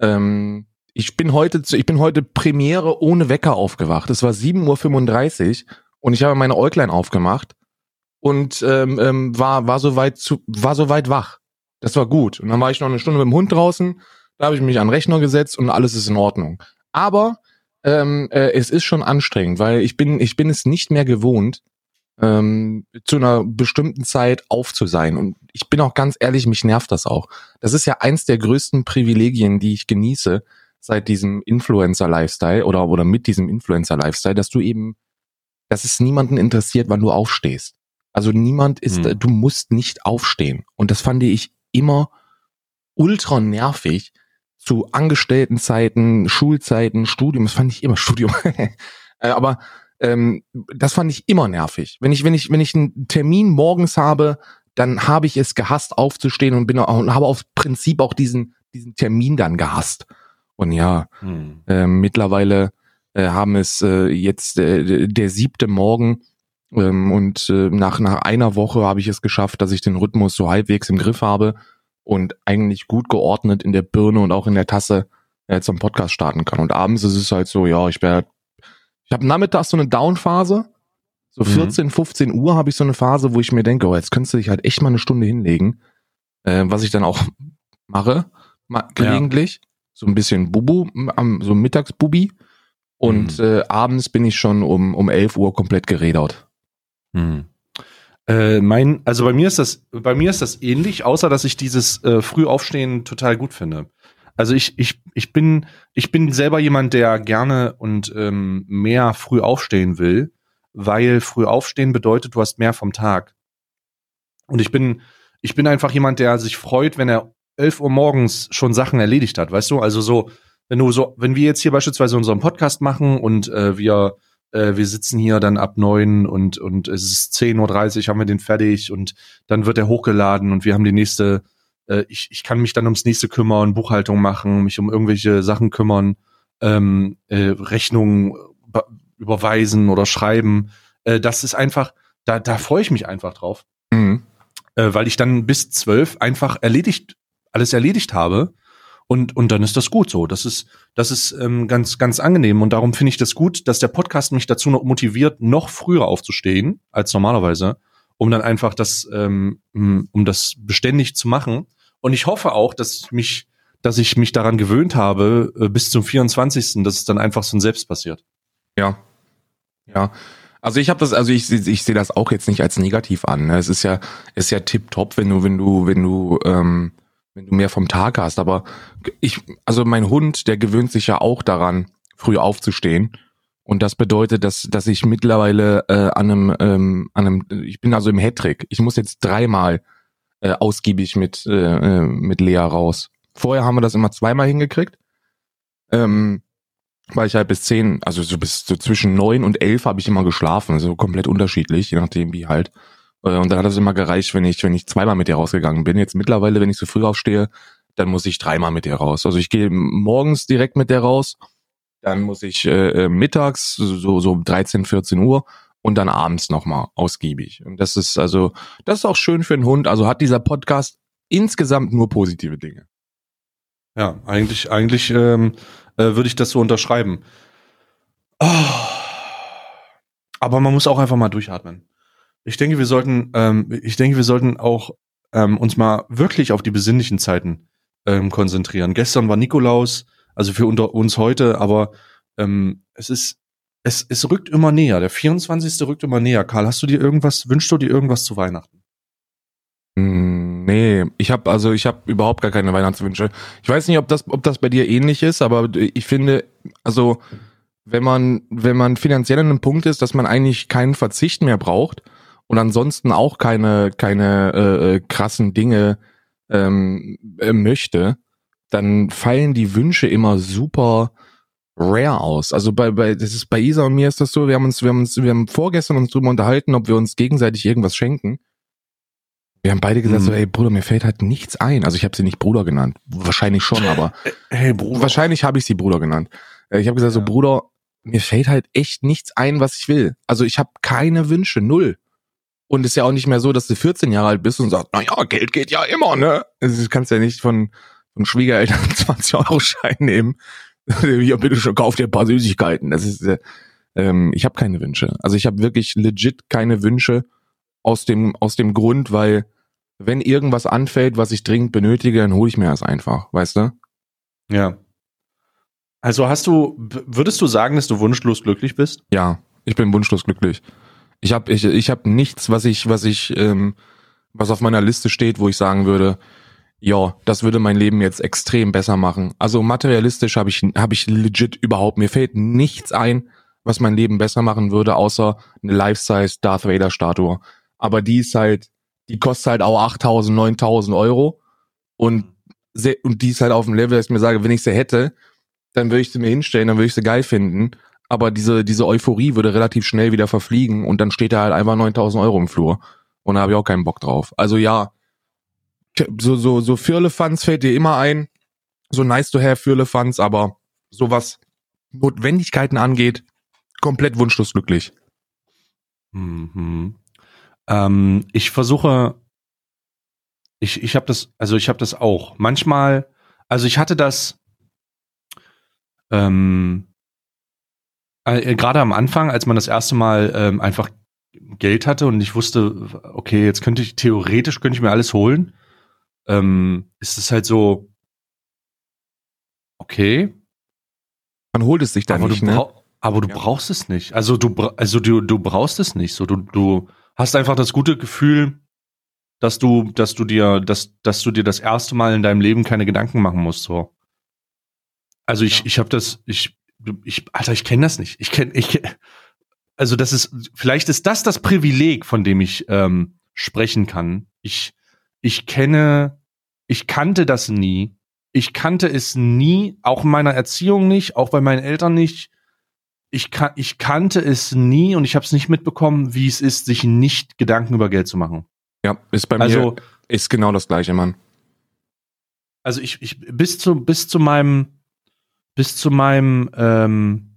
Ähm, ich bin heute zu, ich bin heute Premiere ohne Wecker aufgewacht. Es war 7.35 Uhr und ich habe meine Äuglein aufgemacht und ähm, ähm, war war soweit zu war soweit wach. Das war gut. Und dann war ich noch eine Stunde mit dem Hund draußen. Da habe ich mich an den Rechner gesetzt und alles ist in Ordnung. Aber ähm, äh, es ist schon anstrengend, weil ich bin ich bin es nicht mehr gewohnt, ähm, zu einer bestimmten Zeit auf zu sein. Und ich bin auch ganz ehrlich, mich nervt das auch. Das ist ja eins der größten Privilegien, die ich genieße seit diesem Influencer-Lifestyle oder, oder mit diesem Influencer-Lifestyle, dass du eben, dass es niemanden interessiert, wann du aufstehst. Also niemand ist, Hm. du musst nicht aufstehen. Und das fand ich immer ultra nervig zu Angestelltenzeiten, Schulzeiten, Studium. Das fand ich immer Studium. Äh, Aber ähm, das fand ich immer nervig. Wenn ich, wenn ich, wenn ich einen Termin morgens habe, dann habe ich es gehasst, aufzustehen und bin auch, und habe auf Prinzip auch diesen, diesen Termin dann gehasst. Und ja, Hm. äh, mittlerweile äh, haben es äh, jetzt äh, der siebte Morgen ähm, und äh, nach, nach einer Woche habe ich es geschafft, dass ich den Rhythmus so halbwegs im Griff habe und eigentlich gut geordnet in der Birne und auch in der Tasse äh, zum Podcast starten kann. Und abends ist es halt so, ja, ich werde, ich habe nachmittags so eine Down-Phase. So Mhm. 14, 15 Uhr habe ich so eine Phase, wo ich mir denke, oh, jetzt könntest du dich halt echt mal eine Stunde hinlegen. Äh, was ich dann auch mache, mal gelegentlich. So ein bisschen Bubu, am, so Mittagsbubi. Und Mhm. äh, abends bin ich schon um, um 11 Uhr komplett geredert. Hm. Äh, mein, also bei mir ist das, bei mir ist das ähnlich, außer dass ich dieses äh, Frühaufstehen total gut finde. Also ich, ich, ich bin, ich bin selber jemand, der gerne und ähm, mehr früh aufstehen will, weil früh aufstehen bedeutet, du hast mehr vom Tag. Und ich bin, ich bin einfach jemand, der sich freut, wenn er 11 Uhr morgens schon Sachen erledigt hat, weißt du? Also so, wenn du so, wenn wir jetzt hier beispielsweise unseren Podcast machen und äh, wir äh, wir sitzen hier dann ab neun und, und es ist 10.30 Uhr, haben wir den fertig und dann wird er hochgeladen und wir haben die nächste, äh, ich, ich kann mich dann ums nächste kümmern, Buchhaltung machen, mich um irgendwelche Sachen kümmern, ähm, äh, Rechnungen be- überweisen oder schreiben. Äh, das ist einfach, da, da freue ich mich einfach drauf, Mhm. äh, weil ich dann bis zwölf einfach erledigt, alles erledigt habe. Und, und dann ist das gut so. Das ist, das ist ähm, ganz, ganz angenehm. Und darum finde ich das gut, dass der Podcast mich dazu noch motiviert, noch früher aufzustehen als normalerweise, um dann einfach das, ähm, um das beständig zu machen. Und ich hoffe auch, dass mich, dass ich mich daran gewöhnt habe, äh, bis zum 24., dass es dann einfach so ein Selbst passiert. Ja. Ja. Also ich habe das, also ich, ich sehe das auch jetzt nicht als negativ an. Ne? Es ist ja, ist ja tipptopp, wenn du, wenn du, wenn du, ähm, wenn du mehr vom Tag hast. Aber ich, also mein Hund, der gewöhnt sich ja auch daran, früh aufzustehen. Und das bedeutet, dass, dass ich mittlerweile äh, an einem, ähm, an einem, ich bin also im Hattrick. Ich muss jetzt dreimal äh, ausgiebig mit, äh, äh mit Lea raus. Vorher haben wir das immer zweimal hingekriegt. Ähm, weil ich halt bis zehn, also so bis so zwischen neun und elf habe ich immer geschlafen, so komplett unterschiedlich, je nachdem wie halt. Äh, und dann hat es immer gereicht, wenn ich, wenn ich zweimal mit ihr rausgegangen bin. Jetzt mittlerweile, wenn ich so früh aufstehe, dann muss ich dreimal mit ihr raus. Also ich gehe morgens direkt mit der raus, dann muss ich äh, äh mittags so so 13, 14 Uhr und dann abends nochmal ausgiebig. Und das ist also, das ist auch schön für einen Hund. Also hat dieser Podcast insgesamt nur positive Dinge. Ja, eigentlich, eigentlich ähm, äh, würde ich das so unterschreiben. Oh. Aber man muss auch einfach mal durchatmen. Ich denke, wir sollten, ähm, ich denke, wir sollten auch ähm, uns mal wirklich auf die besinnlichen Zeiten ähm, konzentrieren. Gestern war Nikolaus, also für unter uns heute, aber ähm, es ist, es, es rückt immer näher. Der 24. rückt immer näher. Karl, hast du dir irgendwas, wünschst du dir irgendwas zu Weihnachten? Hm, nee, ich habe also ich habe überhaupt gar keine Weihnachtswünsche. Ich weiß nicht, ob das ob das bei dir ähnlich ist, aber ich finde also wenn man wenn man finanziell an einem Punkt ist, dass man eigentlich keinen Verzicht mehr braucht und ansonsten auch keine keine äh, äh krassen Dinge ähm, äh, möchte, dann fallen die Wünsche immer super rare aus. Also bei bei das ist bei Isa und mir ist das so, wir haben uns wir haben uns wir haben vorgestern uns drüber unterhalten, ob wir uns gegenseitig irgendwas schenken. Wir haben beide gesagt, hm. so, ey Bruder, mir fällt halt nichts ein. Also ich habe sie nicht Bruder genannt. Wahrscheinlich schon, aber hey, Bruder. wahrscheinlich habe ich sie Bruder genannt. Äh, ich habe gesagt, ja. so Bruder, mir fällt halt echt nichts ein, was ich will. Also ich habe keine Wünsche, null. Und es ist ja auch nicht mehr so, dass du 14 Jahre alt bist und sagst, na ja, Geld geht ja immer, ne? Also du kannst ja nicht von, von Schwiegereltern 20 Euro Schein nehmen. ja, bitte schon, kauf dir ein paar Süßigkeiten. Das ist, äh, ähm, ich habe keine Wünsche. Also ich habe wirklich legit keine Wünsche aus dem, aus dem Grund, weil wenn irgendwas anfällt, was ich dringend benötige, dann hole ich mir das einfach, weißt du? Ja. Also hast du, würdest du sagen, dass du wunschlos glücklich bist? Ja, ich bin wunschlos glücklich. Ich habe ich, ich hab nichts, was ich, was ich, ähm, was auf meiner Liste steht, wo ich sagen würde, ja, das würde mein Leben jetzt extrem besser machen. Also materialistisch habe ich, hab ich legit überhaupt, mir fällt nichts ein, was mein Leben besser machen würde, außer eine Life-Size Darth Vader Statue. Aber die ist halt die kostet halt auch 8000, 9000 Euro und, und die ist halt auf dem Level, dass ich mir sage, wenn ich sie hätte, dann würde ich sie mir hinstellen, dann würde ich sie geil finden. Aber diese, diese Euphorie würde relativ schnell wieder verfliegen und dann steht da halt einfach 9000 Euro im Flur. Und da habe ich auch keinen Bock drauf. Also ja, so, so, so Firlefanz fällt dir immer ein. So nice to have Firlefanz, aber sowas Notwendigkeiten angeht, komplett wunschlos glücklich. Mhm. Ähm, ich versuche, ich, ich habe das, also ich habe das auch. Manchmal, also ich hatte das ähm, äh, gerade am Anfang, als man das erste Mal ähm, einfach Geld hatte und ich wusste, okay, jetzt könnte ich theoretisch könnte ich mir alles holen, ähm, ist es halt so, okay. Man holt es sich dann aber nicht, du ne? Aber du ja. brauchst es nicht. Also du, also du, du brauchst es nicht. So du, du, hast einfach das gute Gefühl, dass du, dass du dir, dass, dass du dir das erste Mal in deinem Leben keine Gedanken machen musst. So. Also ich, ja. ich habe das, ich, ich, Alter, ich kenne das nicht. Ich kenne, ich, also das ist, vielleicht ist das das Privileg, von dem ich ähm, sprechen kann. Ich, ich kenne, ich kannte das nie. Ich kannte es nie, auch in meiner Erziehung nicht, auch bei meinen Eltern nicht ich, kan ich kannte es nie und ich habe es nicht mitbekommen, wie es ist, sich nicht Gedanken über Geld zu machen. Ja, ist bei also, mir ist genau das gleiche, Mann. Also ich, ich bis zu bis zu meinem bis zu meinem ähm,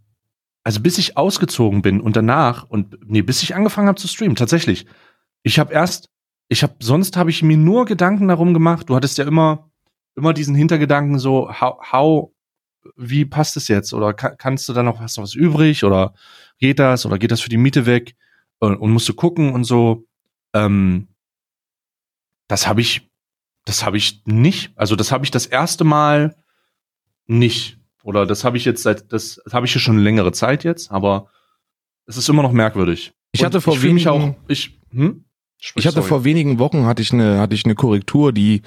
also bis ich ausgezogen bin und danach und nee, bis ich angefangen habe zu streamen, tatsächlich. Ich habe erst ich habe sonst habe ich mir nur Gedanken darum gemacht. Du hattest ja immer immer diesen Hintergedanken so how, how wie passt es jetzt? Oder kann, kannst du da noch, hast du was übrig? Oder geht das? Oder geht das für die Miete weg? Und, und musst du gucken und so. Ähm, das habe ich, das habe ich nicht. Also das habe ich das erste Mal nicht. Oder das habe ich jetzt seit, das, das habe ich hier schon längere Zeit jetzt, aber es ist immer noch merkwürdig. Ich hatte vor ich wenigen- auch, ich, hm? Sprich, Ich hatte sorry. vor wenigen Wochen hatte ich eine hatte ich eine Korrektur, die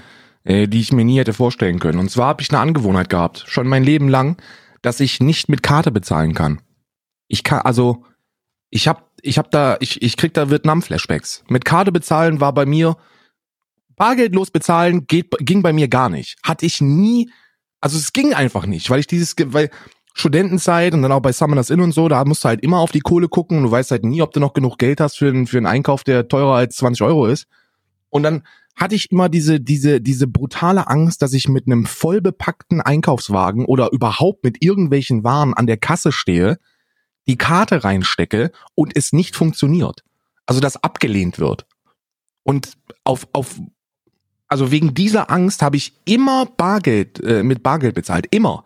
äh, die ich mir nie hätte vorstellen können. Und zwar habe ich eine Angewohnheit gehabt, schon mein Leben lang, dass ich nicht mit Karte bezahlen kann. Ich kann also ich habe ich habe da ich ich krieg da Vietnam Flashbacks. Mit Karte bezahlen war bei mir bargeldlos bezahlen geht ging bei mir gar nicht. Hatte ich nie also es ging einfach nicht, weil ich dieses weil Studentenzeit und dann auch bei Summoners Inn und so, da musst du halt immer auf die Kohle gucken und du weißt halt nie, ob du noch genug Geld hast für einen, für einen Einkauf, der teurer als 20 Euro ist. Und dann hatte ich immer diese, diese, diese brutale Angst, dass ich mit einem voll bepackten Einkaufswagen oder überhaupt mit irgendwelchen Waren an der Kasse stehe, die Karte reinstecke und es nicht funktioniert. Also dass abgelehnt wird. Und auf, auf, also wegen dieser Angst habe ich immer Bargeld, äh, mit Bargeld bezahlt. Immer.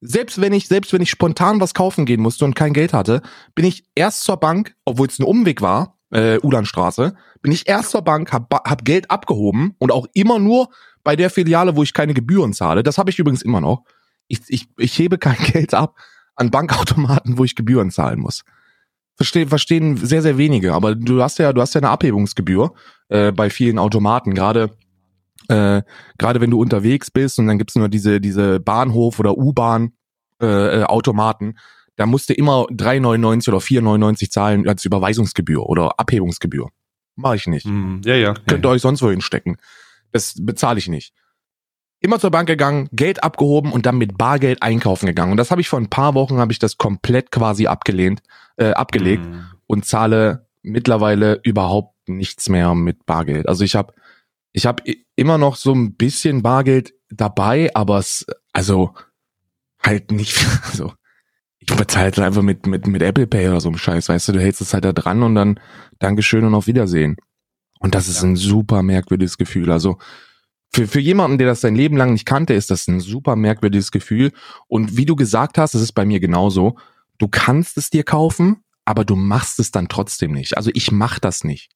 Selbst wenn ich, selbst wenn ich spontan was kaufen gehen musste und kein Geld hatte, bin ich erst zur Bank, obwohl es ein Umweg war, äh, Ulanstraße, bin ich erst zur Bank, hab, hab Geld abgehoben und auch immer nur bei der Filiale, wo ich keine Gebühren zahle. Das habe ich übrigens immer noch. Ich, ich, ich hebe kein Geld ab an Bankautomaten, wo ich Gebühren zahlen muss. Verstehen, verstehen sehr, sehr wenige. Aber du hast ja, du hast ja eine Abhebungsgebühr äh, bei vielen Automaten. Gerade äh, gerade wenn du unterwegs bist und dann gibt's nur diese diese Bahnhof oder U-Bahn äh, äh, Automaten, da musst du immer 3,99 oder 4,99 zahlen als Überweisungsgebühr oder Abhebungsgebühr. Mache ich nicht. Hm, ja, ja. Könnt ihr euch sonst wohin stecken. Das bezahle ich nicht. Immer zur Bank gegangen, Geld abgehoben und dann mit Bargeld einkaufen gegangen. Und das habe ich vor ein paar Wochen habe ich das komplett quasi abgelehnt, äh, abgelegt Hm. und zahle mittlerweile überhaupt nichts mehr mit Bargeld. Also ich habe ich habe immer noch so ein bisschen Bargeld dabei, aber es also halt nicht also ich bezahle halt einfach mit mit mit Apple Pay oder so einem Scheiß, weißt du, du hältst es halt da dran und dann Dankeschön und auf Wiedersehen. Und das ist ein super merkwürdiges Gefühl. Also für, für jemanden, der das sein Leben lang nicht kannte, ist das ein super merkwürdiges Gefühl. Und wie du gesagt hast, es ist bei mir genauso. Du kannst es dir kaufen, aber du machst es dann trotzdem nicht. Also ich mach das nicht.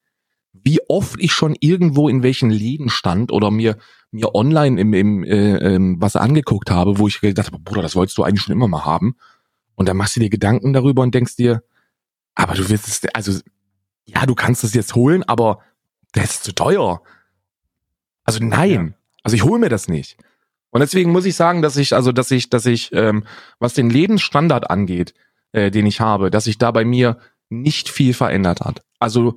Wie oft ich schon irgendwo in welchen Läden stand oder mir mir online im, im äh, ähm, was angeguckt habe, wo ich gedacht habe, Bruder, das wolltest du eigentlich schon immer mal haben. Und dann machst du dir Gedanken darüber und denkst dir, aber du willst es, also ja, du kannst es jetzt holen, aber das ist zu teuer. Also nein, also ich hole mir das nicht. Und deswegen muss ich sagen, dass ich, also dass ich, dass ich, ähm, was den Lebensstandard angeht, äh, den ich habe, dass sich da bei mir nicht viel verändert hat. Also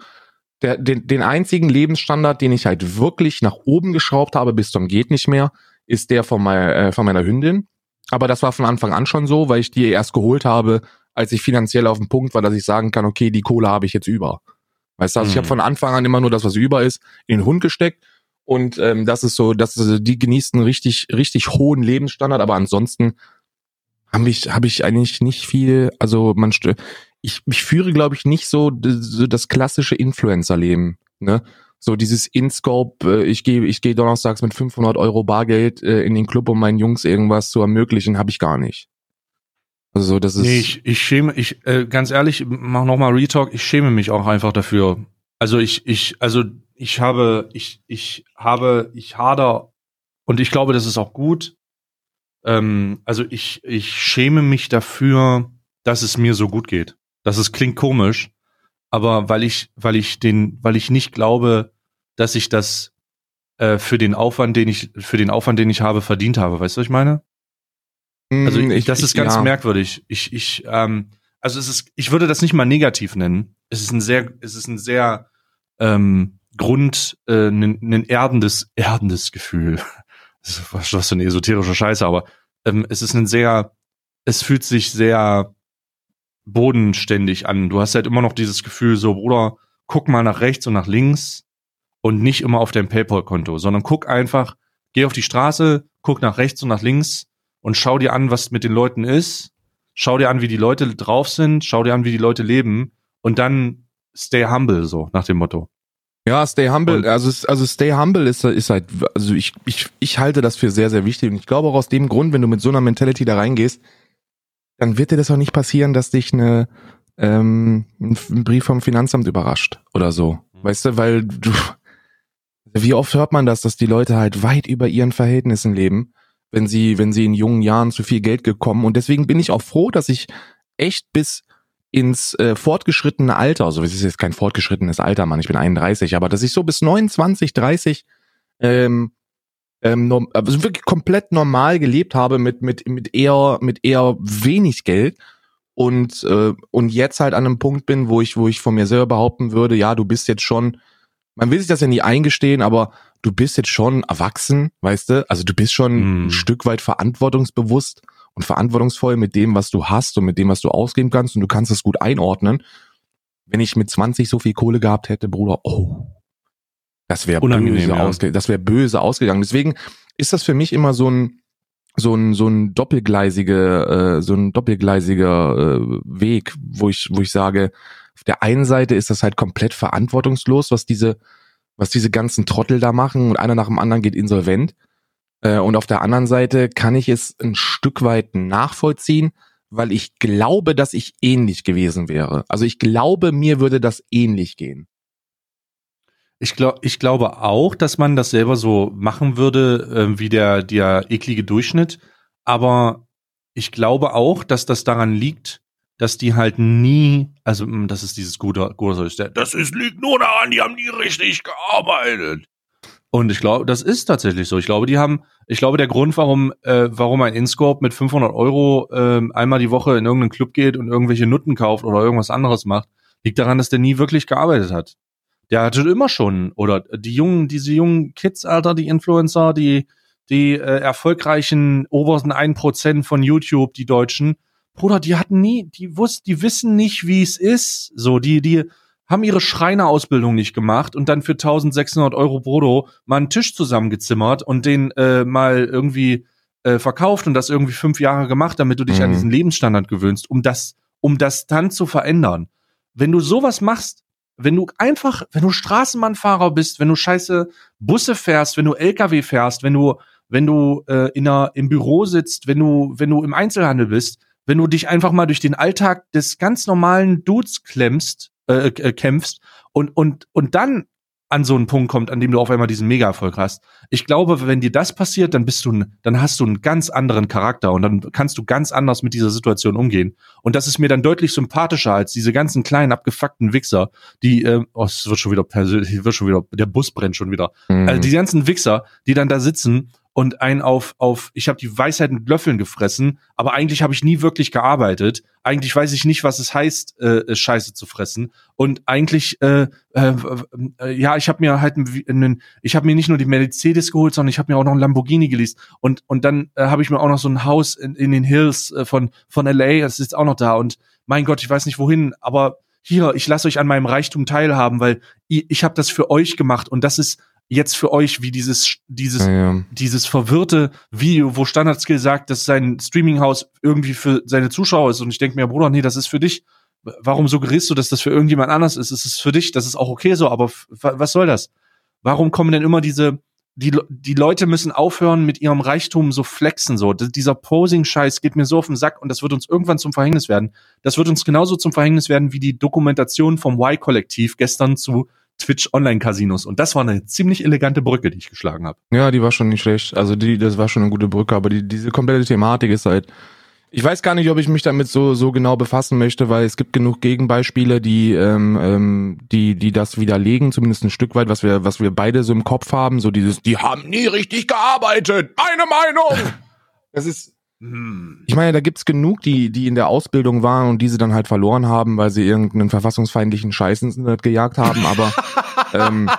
der, den, den einzigen Lebensstandard, den ich halt wirklich nach oben geschraubt habe, bis zum geht nicht mehr, ist der von, meiner äh, von meiner Hündin. Aber das war von Anfang an schon so, weil ich die erst geholt habe, als ich finanziell auf dem Punkt war, dass ich sagen kann, okay, die Kohle habe ich jetzt über. Weißt du, also ich Mhm. habe von Anfang an immer nur das, was über ist, in den Hund gesteckt. Und ähm, das ist so, das ist, die genießen richtig, richtig hohen Lebensstandard, aber ansonsten habe ich, habe ich eigentlich nicht viel, also man ich, ich führe, glaube ich, nicht so, so das klassische Influencer-Leben. Ne? So dieses InScope, äh, ich gehe ich gehe donnerstags mit 500 Euro Bargeld äh, in den Club, um meinen Jungs irgendwas zu ermöglichen, habe ich gar nicht. Also so, das ist Nee, ich, ich schäme, ich, äh, ganz ehrlich, mach nochmal Retalk, ich schäme mich auch einfach dafür. Also ich, ich, also ich habe, ich, ich habe, ich hader und ich glaube, das ist auch gut. Ähm, also ich, ich schäme mich dafür, dass es mir so gut geht. Das ist, klingt komisch, aber weil ich, weil ich den, weil ich nicht glaube, dass ich das äh, für den Aufwand, den ich, für den Aufwand, den ich habe, verdient habe. Weißt du, was ich meine? Also Mm, ich, das ist ganz ja. merkwürdig. Ich, ich, ähm, also es ist, ich würde das nicht mal negativ nennen. Es ist ein sehr, es ist ein sehr ähm, Grund, äh, ein, ein erdendes, erdendes Gefühl. Das ist was, was für eine esoterische Scheiße, aber ähm, es ist ein sehr, es fühlt sich sehr bodenständig an. Du hast halt immer noch dieses Gefühl, so, Bruder, guck mal nach rechts und nach links und nicht immer auf dein PayPal-Konto, sondern guck einfach, geh auf die Straße, guck nach rechts und nach links und schau dir an, was mit den Leuten ist. Schau dir an, wie die Leute drauf sind, schau dir an, wie die Leute leben und dann stay humble, so nach dem Motto. Ja, stay humble, Und- also also stay humble ist ist halt also ich ich ich halte das für sehr sehr wichtig und ich glaube auch aus dem Grund, wenn du mit so einer Mentality da reingehst, dann wird dir das auch nicht passieren, dass dich eine ähm, ein Brief vom Finanzamt überrascht oder so. Weißt du, weil du wie oft hört man das, dass die Leute halt weit über ihren Verhältnissen leben, wenn sie wenn sie in jungen Jahren zu viel Geld gekommen und deswegen bin ich auch froh, dass ich echt bis ins äh, fortgeschrittene Alter, also es ist jetzt kein fortgeschrittenes Alter, Mann, ich bin 31, aber dass ich so bis 29, 30 ähm, ähm, also wirklich komplett normal gelebt habe mit mit mit eher mit eher wenig Geld und äh, und jetzt halt an einem Punkt bin, wo ich wo ich von mir selber behaupten würde, ja, du bist jetzt schon, man will sich das ja nie eingestehen, aber du bist jetzt schon erwachsen, weißt du? Also du bist schon mm. ein Stück weit verantwortungsbewusst und verantwortungsvoll mit dem, was du hast und mit dem, was du ausgeben kannst und du kannst es gut einordnen. Wenn ich mit 20 so viel Kohle gehabt hätte, Bruder, oh, das wäre böse, ja. ausge das wäre böse ausgegangen. Deswegen ist das für mich immer so ein so ein so ein doppelgleisige äh, so ein doppelgleisiger äh, Weg, wo ich wo ich sage, auf der einen Seite ist das halt komplett verantwortungslos, was diese was diese ganzen Trottel da machen und einer nach dem anderen geht insolvent. Äh, und auf der anderen Seite kann ich es ein Stück weit nachvollziehen, weil ich glaube, dass ich ähnlich gewesen wäre. Also ich glaube, mir würde das ähnlich gehen. Ich, glaube, ich glaube auch, dass man das selber so machen würde, äh, wie der, der eklige Durchschnitt. Aber ich glaube auch, dass das daran liegt, dass die halt nie, also hm, das ist dieses gute, gute das ist, liegt nur daran, die haben nie richtig gearbeitet. Und ich glaube, das ist tatsächlich so. Ich glaube, die haben, ich glaube, der Grund, warum, äh, warum ein Inscope mit 500 Euro äh, einmal die Woche in irgendeinen Club geht und irgendwelche Nutten kauft oder irgendwas anderes macht, liegt daran, dass der nie wirklich gearbeitet hat. Der hatte immer schon, oder die jungen, diese jungen Kids, Alter, die Influencer, die, die äh, erfolgreichen obersten 1% von YouTube, die Deutschen, Bruder, die hatten nie, die wussten, die wissen nicht, wie es ist. So, die, die haben ihre Schreinerausbildung nicht gemacht und dann für 1600 Euro Brodo mal einen Tisch zusammengezimmert und den äh, mal irgendwie äh, verkauft und das irgendwie fünf Jahre gemacht, damit du dich mhm. an diesen Lebensstandard gewöhnst, um das, um das dann zu verändern. Wenn du sowas machst, wenn du einfach, wenn du Straßenbahnfahrer bist, wenn du scheiße Busse fährst, wenn du LKW fährst, wenn du, wenn du äh, in einer, im Büro sitzt, wenn du, wenn du im Einzelhandel bist, wenn du dich einfach mal durch den Alltag des ganz normalen Dudes klemmst, äh, äh, kämpfst und, und, und dann an so einen Punkt kommt, an dem du auf einmal diesen Mega-Erfolg hast. Ich glaube, wenn dir das passiert, dann bist du, dann hast du einen ganz anderen Charakter und dann kannst du ganz anders mit dieser Situation umgehen. Und das ist mir dann deutlich sympathischer als diese ganzen kleinen abgefuckten Wichser, die, äh, oh, es wird schon wieder persönlich, wird schon wieder, der Bus brennt schon wieder. Mhm. Also die ganzen Wichser, die dann da sitzen und ein auf, auf ich habe die Weisheit mit Löffeln gefressen, aber eigentlich habe ich nie wirklich gearbeitet. Eigentlich weiß ich nicht, was es heißt, äh, Scheiße zu fressen. Und eigentlich, äh, äh, äh ja, ich habe mir halt einen, ich habe mir nicht nur die Mercedes geholt, sondern ich habe mir auch noch ein Lamborghini geleast. Und, und dann äh, habe ich mir auch noch so ein Haus in, in den Hills äh, von, von LA, das ist auch noch da. Und mein Gott, ich weiß nicht wohin, aber hier, ich lasse euch an meinem Reichtum teilhaben, weil ich, ich habe das für euch gemacht und das ist jetzt für euch wie dieses, dieses, ja, ja. dieses verwirrte Video, wo Standardskill sagt, dass sein Streaminghaus irgendwie für seine Zuschauer ist. Und ich denke mir, Bruder, nee, das ist für dich. Warum suggerierst du, dass das für irgendjemand anders ist? Es ist für dich, das ist auch okay so, aber was soll das? Warum kommen denn immer diese, die, die Leute müssen aufhören, mit ihrem Reichtum so flexen, so. Dieser Posing-Scheiß geht mir so auf den Sack und das wird uns irgendwann zum Verhängnis werden. Das wird uns genauso zum Verhängnis werden wie die Dokumentation vom Y-Kollektiv gestern zu Twitch Online-Casinos. Und das war eine ziemlich elegante Brücke, die ich geschlagen habe. Ja, die war schon nicht schlecht. Also die, das war schon eine gute Brücke, aber die, diese komplette Thematik ist halt. Ich weiß gar nicht, ob ich mich damit so so genau befassen möchte, weil es gibt genug Gegenbeispiele, die ähm, ähm, die die das widerlegen, zumindest ein Stück weit, was wir was wir beide so im Kopf haben, so dieses, die haben nie richtig gearbeitet, meine Meinung. Das ist. Ich meine, da gibt's genug, die, die in der Ausbildung waren und diese dann halt verloren haben, weil sie irgendeinen verfassungsfeindlichen Scheiß ins Internet gejagt haben, aber ähm,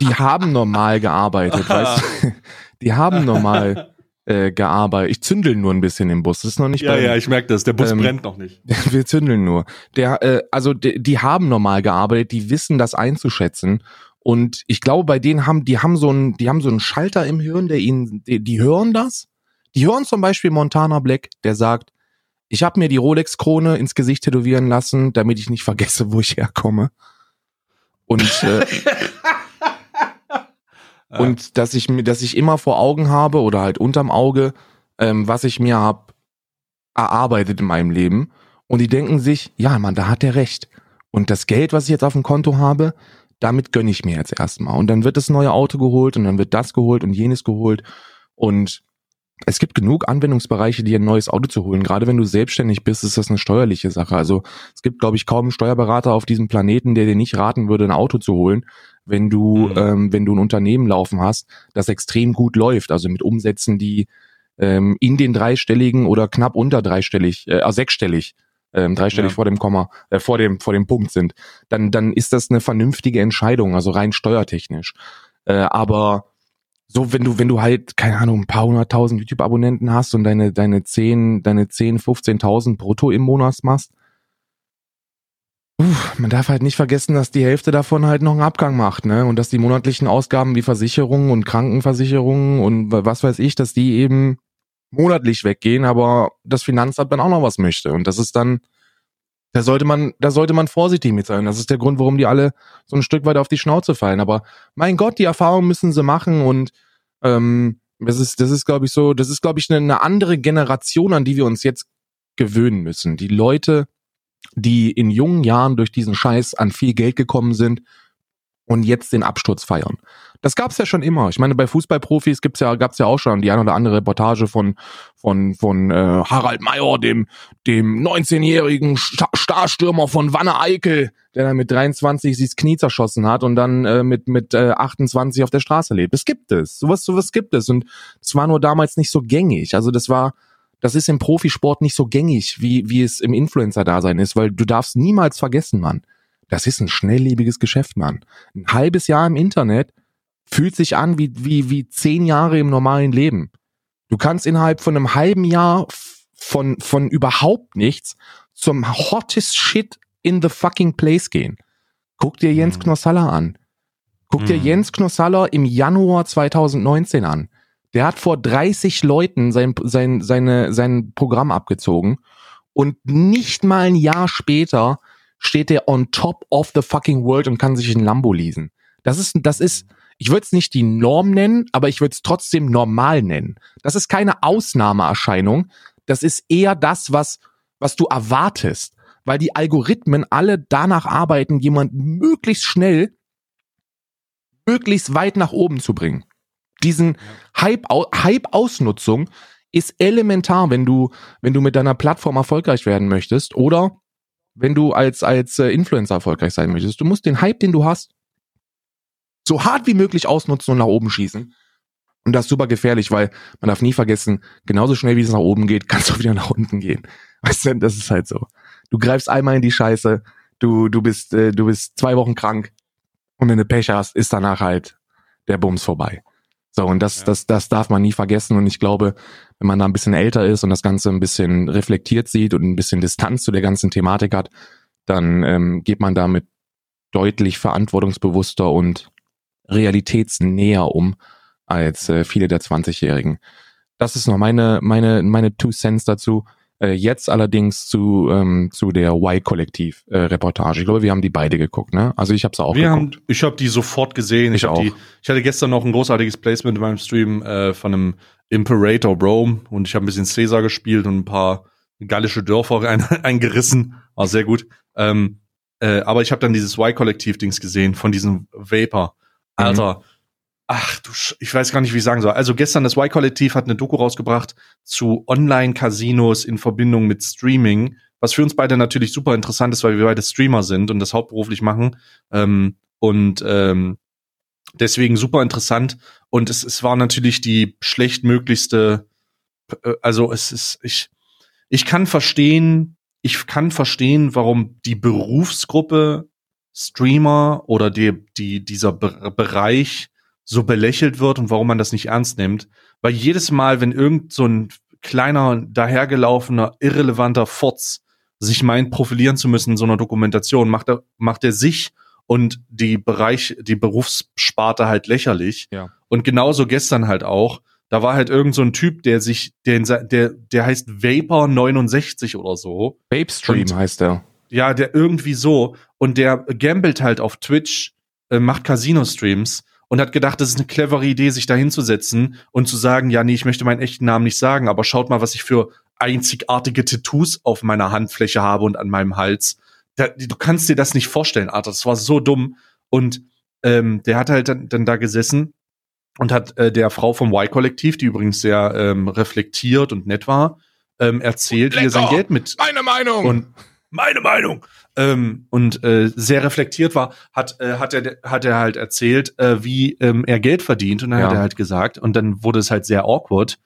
die haben normal gearbeitet, weißt du? Die haben normal äh, gearbeitet. Ich zündel nur ein bisschen im Bus. Das ist noch nicht. Ja, beim, ja, ich merke das. Der Bus ähm, brennt noch nicht. Wir zündeln nur. Der, äh, also die, die haben normal gearbeitet. Die wissen das einzuschätzen. Und ich glaube, bei denen haben, die haben so einen, die haben so einen Schalter im Hirn, der ihnen, die, die hören das die hören zum Beispiel Montana Black, der sagt, ich habe mir die Rolex-Krone ins Gesicht tätowieren lassen, damit ich nicht vergesse, wo ich herkomme. Und äh, und dass ich mir, dass ich immer vor Augen habe oder halt unterm Auge, ähm, was ich mir hab erarbeitet in meinem Leben. Und die denken sich, ja, Mann, da hat der recht. Und das Geld, was ich jetzt auf dem Konto habe, damit gönne ich mir jetzt erstmal. Und dann wird das neue Auto geholt und dann wird das geholt und jenes geholt. Und es gibt genug Anwendungsbereiche, dir ein neues Auto zu holen. Gerade wenn du selbstständig bist, ist das eine steuerliche Sache. Also es gibt, glaube ich, kaum einen Steuerberater auf diesem Planeten, der dir nicht raten würde, ein Auto zu holen, wenn du, mhm. ähm, wenn du ein Unternehmen laufen hast, das extrem gut läuft. Also mit Umsätzen, die ähm, in den dreistelligen oder knapp unter dreistellig, äh, sechsstellig, ähm, dreistellig ja. vor dem Komma, äh, vor dem vor dem Punkt sind, dann dann ist das eine vernünftige Entscheidung, also rein steuertechnisch. Äh, aber so, wenn du, wenn du halt, keine Ahnung, ein paar hunderttausend YouTube-Abonnenten hast und deine, deine zehn, deine zehn, 15.000 brutto im Monat machst, uff, man darf halt nicht vergessen, dass die Hälfte davon halt noch einen Abgang macht, ne? Und dass die monatlichen Ausgaben wie Versicherungen und Krankenversicherungen und was weiß ich, dass die eben monatlich weggehen, aber das Finanzamt dann auch noch was möchte. Und das ist dann, da sollte man, da sollte man vorsichtig mit sein. Das ist der Grund, warum die alle so ein Stück weit auf die Schnauze fallen. Aber mein Gott, die Erfahrung müssen sie machen und ähm, das ist, das ist, glaube ich, so, das ist, glaube ich, eine, eine andere Generation, an die wir uns jetzt gewöhnen müssen. Die Leute, die in jungen Jahren durch diesen Scheiß an viel Geld gekommen sind und jetzt den Absturz feiern. Das gab's ja schon immer. Ich meine, bei Fußballprofis gibt's ja, gab's ja auch schon die eine oder andere Reportage von von von äh, Harald Mayer, dem dem 19-jährigen Starstürmer von Wanne Eickel, der dann mit 23 sich das Knie zerschossen hat und dann äh, mit mit äh, 28 auf der Straße lebt. Das gibt es. Sowas sowas gibt es und es war nur damals nicht so gängig. Also das war das ist im Profisport nicht so gängig, wie wie es im Influencer-Dasein ist, weil du darfst niemals vergessen, Mann. Das ist ein schnelllebiges Geschäft, Mann. Ein halbes Jahr im Internet fühlt sich an wie, wie, wie zehn Jahre im normalen Leben. Du kannst innerhalb von einem halben Jahr von, von überhaupt nichts zum hottest shit in the fucking place gehen. Guck dir Jens mhm. Knossalla an. Guck mhm. dir Jens Knossalla im Januar 2019 an. Der hat vor 30 Leuten sein, sein, seine, sein Programm abgezogen und nicht mal ein Jahr später steht er on top of the fucking world und kann sich ein Lambo leasen. Das ist, das ist, ich würde es nicht die Norm nennen, aber ich würde es trotzdem normal nennen. Das ist keine Ausnahmeerscheinung. Das ist eher das, was, was du erwartest. Weil die Algorithmen alle danach arbeiten, jemanden möglichst schnell, möglichst weit nach oben zu bringen. Diesen Hype, Hype-Ausnutzung ist elementar, wenn du, wenn du mit deiner Plattform erfolgreich werden möchtest oder wenn du als, als äh, Influencer erfolgreich sein möchtest. Du musst den Hype, den du hast, so hart wie möglich ausnutzen und nach oben schießen. Und das ist super gefährlich, weil man darf nie vergessen, genauso schnell wie es nach oben geht, kannst du wieder nach unten gehen. Weißt du, das ist halt so. Du greifst einmal in die Scheiße, du, du bist, äh, du bist zwei Wochen krank und wenn du Pech hast, ist danach halt der Bums vorbei. So, und das, ja. das, das darf man nie vergessen. Und ich glaube, wenn man da ein bisschen älter ist und das Ganze ein bisschen reflektiert sieht und ein bisschen Distanz zu der ganzen Thematik hat, dann ähm, geht man damit deutlich verantwortungsbewusster und realitätsnäher um als äh, viele der 20-Jährigen. Das ist noch meine, meine, meine Two Cents dazu. Äh, jetzt allerdings zu, ähm, zu der Y-Kollektiv-Reportage. Äh, ich glaube, wir haben die beide geguckt, ne? Also ich habe es auch wir geguckt. Haben, ich habe die sofort gesehen. Ich, ich auch. Die, ich hatte gestern noch ein großartiges Placement in meinem Stream äh, von einem Imperator Rome und ich habe ein bisschen Caesar gespielt und ein paar gallische Dörfer ein, eingerissen. War sehr gut. Ähm, äh, aber ich habe dann dieses Y-Kollektiv-Dings gesehen von diesem Vapor. Alter, mhm. Ach du, ich weiß gar nicht, wie ich sagen soll. Also gestern das Y-Kollektiv hat eine Doku rausgebracht zu Online-Casinos in Verbindung mit Streaming, was für uns beide natürlich super interessant ist, weil wir beide Streamer sind und das hauptberuflich machen. Ähm, und ähm, deswegen super interessant. Und es, es war natürlich die schlechtmöglichste, äh, also es ist, ich, ich kann verstehen, ich kann verstehen, warum die Berufsgruppe Streamer oder die, die, dieser Be Bereich so belächelt wird und warum man das nicht ernst nimmt. Weil jedes Mal, wenn irgend so ein kleiner, dahergelaufener, irrelevanter Fotz sich meint, profilieren zu müssen in so einer Dokumentation, macht er, macht er sich und die Bereich, die Berufssparte halt lächerlich. Ja. Und genauso gestern halt auch. Da war halt irgend so ein Typ, der sich, der, der, der heißt Vapor 69 oder so. Vapestream heißt der. Ja, der irgendwie so. Und der gambelt halt auf Twitch, äh, macht Casino-Streams und hat gedacht, das ist eine clevere Idee, sich da hinzusetzen und zu sagen, ja, nee, ich möchte meinen echten Namen nicht sagen, aber schaut mal, was ich für einzigartige Tattoos auf meiner Handfläche habe und an meinem Hals. Da, du kannst dir das nicht vorstellen, Arthur. Das war so dumm. Und ähm, der hat halt dann, dann da gesessen und hat äh, der Frau vom Y-Kollektiv, die übrigens sehr ähm, reflektiert und nett war, ähm, erzählt, wie er sein Geld mit. Meine Meinung! Und meine Meinung! Ähm, und äh, sehr reflektiert war, hat, äh, hat, er, hat er halt erzählt, äh, wie ähm, er Geld verdient. Und dann Ja. hat er halt gesagt, und dann wurde es halt sehr awkward,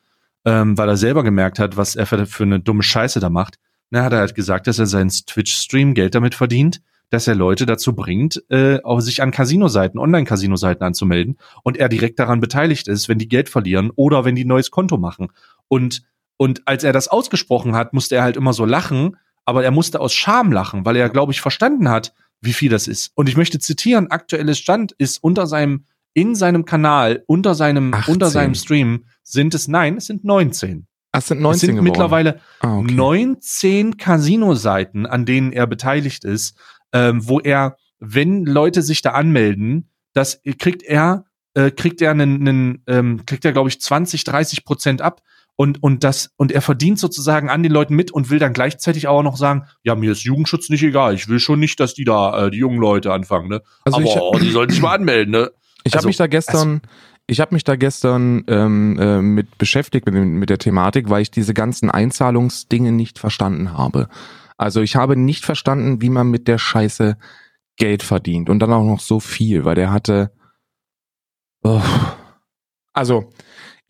ähm, weil er selber gemerkt hat, was er für, für eine dumme Scheiße da macht. Dann hat er halt gesagt, dass er seinen Twitch-Stream Geld damit verdient, dass er Leute dazu bringt, äh, auch sich an Casino-Seiten, Online-Casino-Seiten anzumelden und er direkt daran beteiligt ist, wenn die Geld verlieren oder wenn die ein neues Konto machen. Und, und als er das ausgesprochen hat, musste er halt immer so lachen, aber er musste aus Scham lachen, weil er, glaube ich, verstanden hat, wie viel das ist. Und ich möchte zitieren, aktuelles Stand ist unter seinem, in seinem Kanal, unter seinem, 18. unter seinem Stream sind es, nein, es sind 19. Ach, es sind Es 19 sind geworden. mittlerweile ah, okay. 19 Casino-Seiten, an denen er beteiligt ist, ähm, wo er, wenn Leute sich da anmelden, das kriegt er, äh, kriegt er einen, einen ähm, kriegt er, glaube ich, 20, 30 Prozent ab. Und, und das, und er verdient sozusagen an den Leuten mit und will dann gleichzeitig auch noch sagen, ja, mir ist Jugendschutz nicht egal. Ich will schon nicht, dass die da, äh, die jungen Leute anfangen, ne? Also Aber ich- oh, die sollten sich mal anmelden, ne? Ich Also- habe mich da gestern, ich habe mich da gestern ähm, äh, mit beschäftigt mit, mit der Thematik, weil ich diese ganzen Einzahlungsdinge nicht verstanden habe. Also ich habe nicht verstanden, wie man mit der Scheiße Geld verdient und dann auch noch so viel, weil der hatte. Oh. Also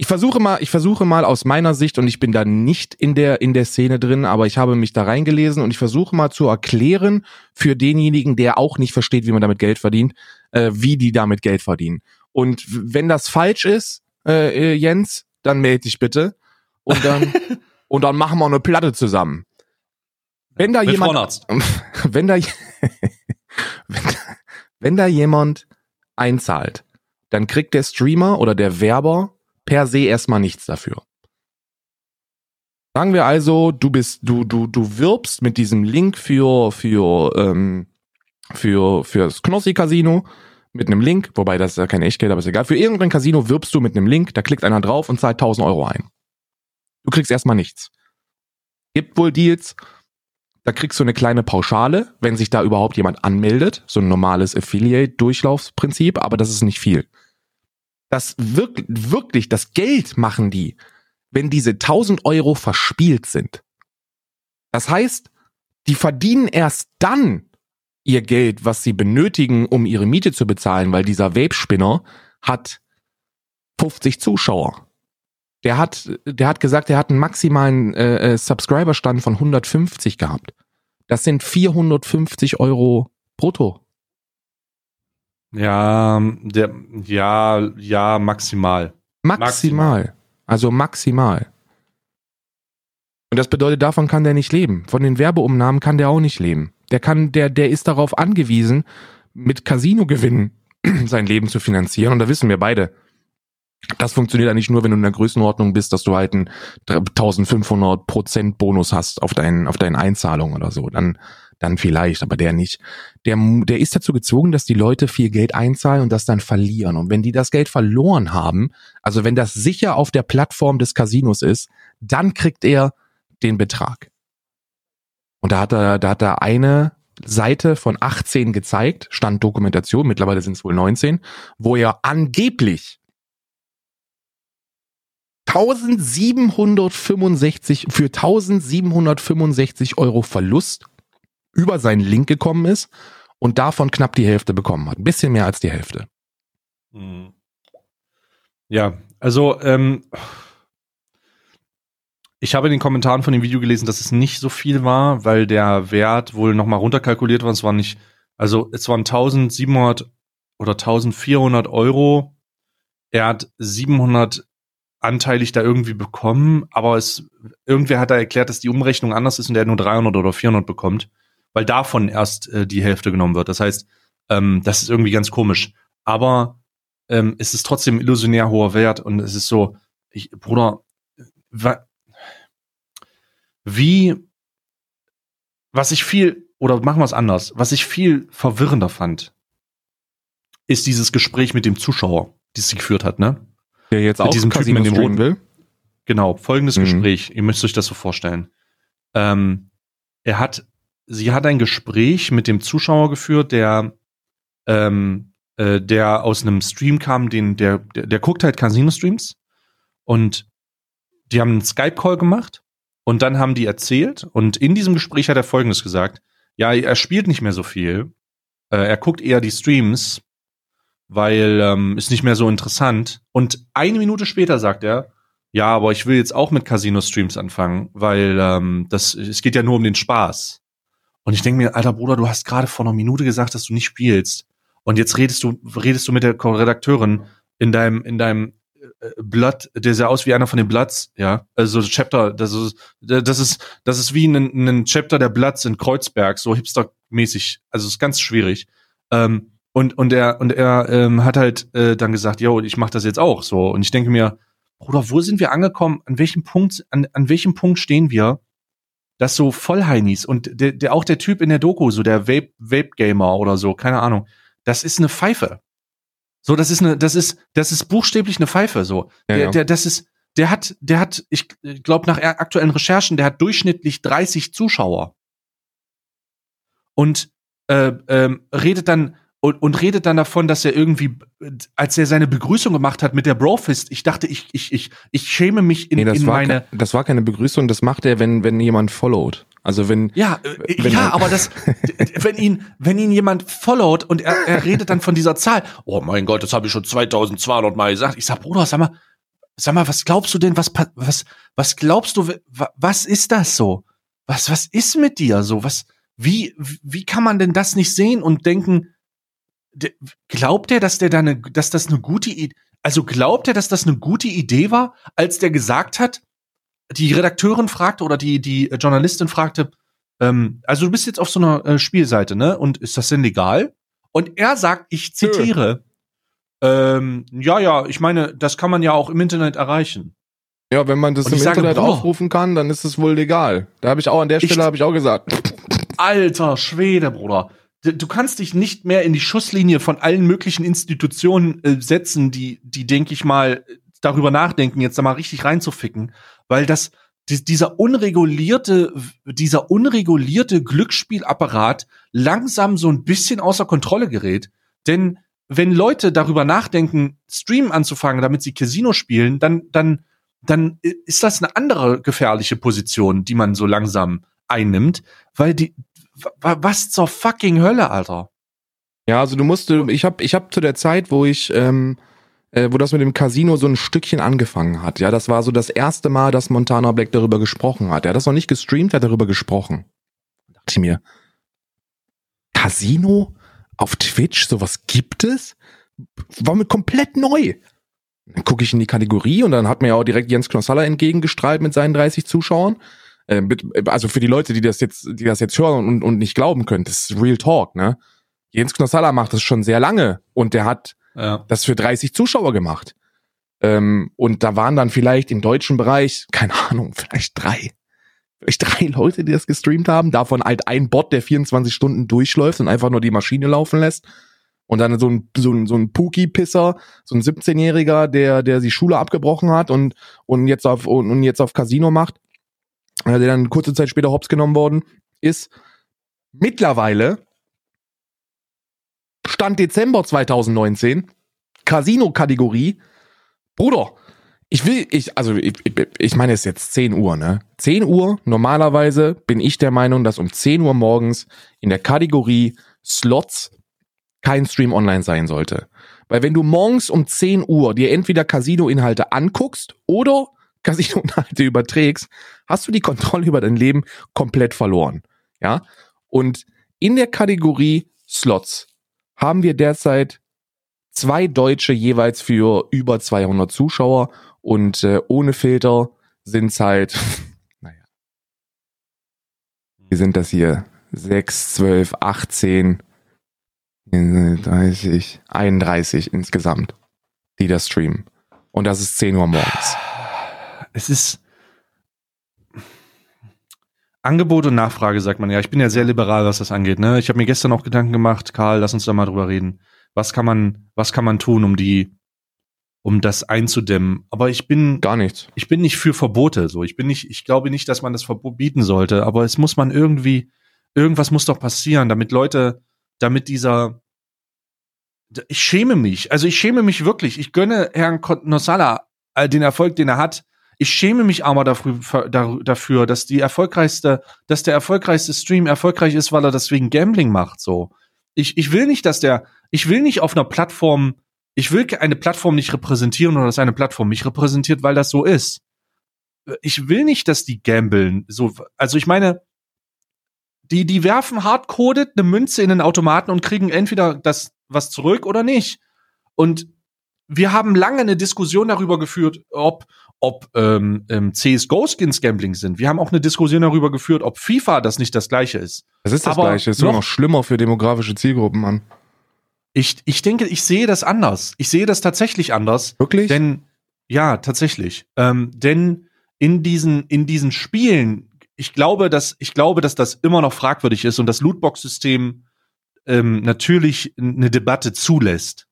ich versuche mal, ich versuche mal aus meiner Sicht und ich bin da nicht in der in der Szene drin, aber ich habe mich da reingelesen und ich versuche mal zu erklären für denjenigen, der auch nicht versteht, wie man damit Geld verdient, äh, wie die damit Geld verdienen. Und wenn das falsch ist, äh, äh, Jens, dann melde dich bitte und dann und dann machen wir eine Platte zusammen. Wenn da Mit jemand Frauenarzt. wenn da, wenn, wenn da jemand einzahlt, dann kriegt der Streamer oder der Werber per se erstmal nichts dafür. Sagen wir also, du bist, du, du, du wirbst mit diesem Link für, für, ähm, für, fürs Knossi Casino mit einem Link, wobei das ist ja kein Echtgeld, aber ist egal. Für irgendein Casino wirbst du mit einem Link, da klickt einer drauf und zahlt 1000 Euro ein. Du kriegst erstmal nichts. Gibt wohl Deals, da kriegst du eine kleine Pauschale, wenn sich da überhaupt jemand anmeldet. So ein normales Affiliate-Durchlaufsprinzip, aber das ist nicht viel. Das wirklich, wirklich, das Geld machen die, wenn diese 1000 Euro verspielt sind. Das heißt, die verdienen erst dann ihr Geld, was sie benötigen, um ihre Miete zu bezahlen, weil dieser Vape-Spinner hat 50 Zuschauer. Der hat, der hat gesagt, er hat einen maximalen äh, äh, Subscriber-Stand von 150 gehabt. Das sind 450 Euro brutto. Ja, der, ja, ja, maximal. Maximal. Also maximal. Und das bedeutet, davon kann der nicht leben. Von den Werbeumnahmen kann der auch nicht leben. Der kann, der, der ist darauf angewiesen, mit Casino-Gewinnen sein Leben zu finanzieren. Und da wissen wir beide, das funktioniert eigentlich nur, wenn du in der Größenordnung bist, dass du halt einen 1500 Prozent Bonus hast auf deinen, auf deinen Einzahlungen oder so. Dann, dann vielleicht, aber der nicht. Der, der ist dazu gezwungen, dass die Leute viel Geld einzahlen und das dann verlieren. Und wenn die das Geld verloren haben, also wenn das sicher auf der Plattform des Casinos ist, dann kriegt er den Betrag. Und da hat er, da hat er eine Seite von 18 gezeigt, stand Dokumentation, mittlerweile sind es wohl 19, wo er angeblich 1765 für 1765 Euro Verlust über seinen Link gekommen ist und davon knapp die Hälfte bekommen hat. Ein bisschen mehr als die Hälfte. Mhm. Ja, also ähm, ich habe in den Kommentaren von dem Video gelesen, dass es nicht so viel war, weil der Wert wohl nochmal runterkalkuliert war. Es war nicht, also es waren 1700 oder 1400 Euro. Er hat 700 anteilig da irgendwie bekommen, aber es, irgendwer hat da erklärt, dass die Umrechnung anders ist und der nur 300 oder 400 bekommt, weil davon erst äh, die Hälfte genommen wird. Das heißt, ähm, das ist irgendwie ganz komisch. Aber ähm, es ist trotzdem illusionär hoher Wert und es ist so, ich, Bruder, wa, wie, was ich viel, oder machen wir es anders, was ich viel verwirrender fand, ist dieses Gespräch mit dem Zuschauer, das sie geführt hat, ne? Der jetzt Mit auch diesem Typen in dem streamen will. Genau, folgendes Mhm. Gespräch. Ihr müsst euch das so vorstellen. Ähm, er hat, sie hat ein Gespräch mit dem Zuschauer geführt, der ähm, äh, der aus einem Stream kam, den, der, der, der guckt halt Casino-Streams und die haben einen Skype-Call gemacht und dann haben die erzählt und in diesem Gespräch hat er folgendes gesagt. Ja, er spielt nicht mehr so viel. Äh, er guckt eher die Streams, weil ähm, ist nicht mehr so interessant. Und eine Minute später sagt er, ja, aber ich will jetzt auch mit Casino-Streams anfangen, weil ähm, das, es geht ja nur um den Spaß. Und ich denke mir, alter Bruder, du hast gerade vor einer Minute gesagt, dass du nicht spielst. Und jetzt redest du, redest du mit der Redakteurin in deinem, in deinem äh, Blood, der sah aus wie einer von den Bloods, ja. Also Chapter, das ist, das ist, das ist wie ein, ein Chapter der Bloods in Kreuzberg, so hipstermäßig. Also ist ganz schwierig. Ähm, und, und er, und er ähm, hat halt äh, dann gesagt, yo, ich mach das jetzt auch so. Und ich denke mir, Bruder, wo sind wir angekommen? An welchem Punkt, an, an welchem Punkt stehen wir? Dass so Vollheinis und der, der auch der Typ in der Doku, so der Vape, Vape Gamer oder so, keine Ahnung, das ist eine Pfeife. So, das ist eine, das ist, das ist buchstäblich eine Pfeife. So, ja, der, der, das ist, der hat, der hat, ich glaube nach aktuellen Recherchen, der hat durchschnittlich 30 Zuschauer und äh, ähm, redet dann und, und redet dann davon, dass er irgendwie, als er seine Begrüßung gemacht hat mit der Brofist, ich dachte, ich, ich, ich, ich schäme mich in, nee, das in war meine. Ke das war keine Begrüßung, das macht er, wenn, wenn jemand followt. Also wenn. Ja, äh, wenn ja, aber das, wenn ihn, wenn ihn jemand followt und er, er redet dann von dieser Zahl, oh mein Gott, das habe ich schon 2200 Mal gesagt. Ich sag, Bruder, sag mal, sag mal, was glaubst du denn, was, was, was glaubst du, was ist das so? Was, was ist mit dir so? Was, wie, wie kann man denn das nicht sehen und denken, glaubt er, dass der da eine, dass das eine gute Idee, also glaubt er, dass das eine gute Idee war, als der gesagt hat, die Redakteurin fragte oder die, die Journalistin fragte, ähm, also du bist jetzt auf so einer äh, Spielseite, ne? Und ist das denn legal? Und er sagt, ich zitiere, ähm, ja, ja, ich meine, das kann man ja auch im Internet erreichen. Ja, wenn man das im sage, Internet boah, aufrufen kann, dann ist es wohl legal. Da habe ich auch an der Stelle habe ich auch gesagt. Alter Schwede, Bruder du kannst dich nicht mehr in die Schusslinie von allen möglichen Institutionen äh, setzen, die, die, denke ich mal, darüber nachdenken, jetzt da mal richtig reinzuficken, weil das, die, dieser unregulierte, dieser unregulierte Glücksspielapparat langsam so ein bisschen außer Kontrolle gerät. Denn wenn Leute darüber nachdenken, Stream anzufangen, damit sie Casino spielen, dann, dann, dann ist das eine andere gefährliche Position, die man so langsam einnimmt, weil die, was zur fucking Hölle, Alter? Ja, also du musst, ich habe ich hab zu der Zeit, wo ich, ähm, äh, wo das mit dem Casino so ein Stückchen angefangen hat, ja, das war so das erste Mal, dass Montana Black darüber gesprochen hat. Er hat das noch nicht gestreamt, er hat darüber gesprochen. Da dachte ich mir, Casino auf Twitch, sowas gibt es? War mir komplett neu. Dann gucke ich in die Kategorie und dann hat mir ja auch direkt Jens Knossalla entgegengestrahlt mit seinen 30 Zuschauern. Ähm, also für die Leute, die das jetzt, die das jetzt hören und, und nicht glauben können, das ist Real Talk, ne? Jens Knossalla macht das schon sehr lange und der hat ja. das für 30 Zuschauer gemacht. Ähm, und da waren dann vielleicht im deutschen Bereich, keine Ahnung, vielleicht drei. Vielleicht drei Leute, die das gestreamt haben. Davon halt ein Bot, der 24 Stunden durchläuft und einfach nur die Maschine laufen lässt. Und dann so ein, so ein, so ein Puki-Pisser, so ein 17-Jähriger, der, der die Schule abgebrochen hat und, und jetzt auf, und, und jetzt auf Casino macht. Äh, der dann kurze Zeit später hops genommen worden ist. Mittlerweile, Stand Dezember 2019, Casino-Kategorie, Bruder, ich will, ich, also ich, ich meine, es ist jetzt 10 Uhr, ne? 10 Uhr, normalerweise bin ich der Meinung, dass um 10 Uhr morgens in der Kategorie Slots kein Stream online sein sollte. Weil wenn du morgens um 10 Uhr dir entweder Casino-Inhalte anguckst oder Casino-Inhalte überträgst, hast du die Kontrolle über dein Leben komplett verloren. Ja? Und in der Kategorie Slots haben wir derzeit zwei Deutsche jeweils für über 200 Zuschauer und äh, ohne Filter sind's halt, naja, wie sind das hier? 6, 12, 18, 30, 31 insgesamt, die das streamen. Und das ist 10 Uhr morgens es ist Angebot und Nachfrage, sagt man ja. Ich bin ja sehr liberal, was das angeht. Ne? Ich habe mir gestern auch Gedanken gemacht, Karl, lass uns da mal drüber reden. Was kann man, was kann man tun, um die, um das einzudämmen? Aber ich bin gar nichts. Ich bin nicht für Verbote. So, ich bin nicht, ich glaube nicht, dass man das verbieten sollte. Aber es muss man irgendwie, irgendwas muss doch passieren, damit Leute, damit dieser, ich schäme mich. Also ich schäme mich wirklich. Ich gönne Herrn Nosala äh, den Erfolg, den er hat. Ich schäme mich aber dafür, dafür, dass die erfolgreichste, dass der erfolgreichste Stream erfolgreich ist, weil er deswegen Gambling macht. So, ich, ich will nicht, dass der, ich will nicht auf einer Plattform, ich will eine Plattform nicht repräsentieren oder dass eine Plattform mich repräsentiert, weil das so ist. Ich will nicht, dass die gambeln. So, also ich meine, die, die werfen hardcoded eine Münze in den Automaten und kriegen entweder das was zurück oder nicht. Und wir haben lange eine Diskussion darüber geführt, ob, ob ähm, ähm, CSGO-Skins Gambling sind. Wir haben auch eine Diskussion darüber geführt, ob FIFA das nicht das gleiche ist. Es ist das Aber gleiche, es ist sogar noch schlimmer für demografische Zielgruppen, Mann. Ich, ich denke, ich sehe das anders. Ich sehe das tatsächlich anders. Wirklich? Denn, ja, tatsächlich. Ähm, denn in diesen, in diesen Spielen ich glaube, dass ich glaube, dass das immer noch fragwürdig ist und das Lootbox-System ähm, natürlich eine Debatte zulässt.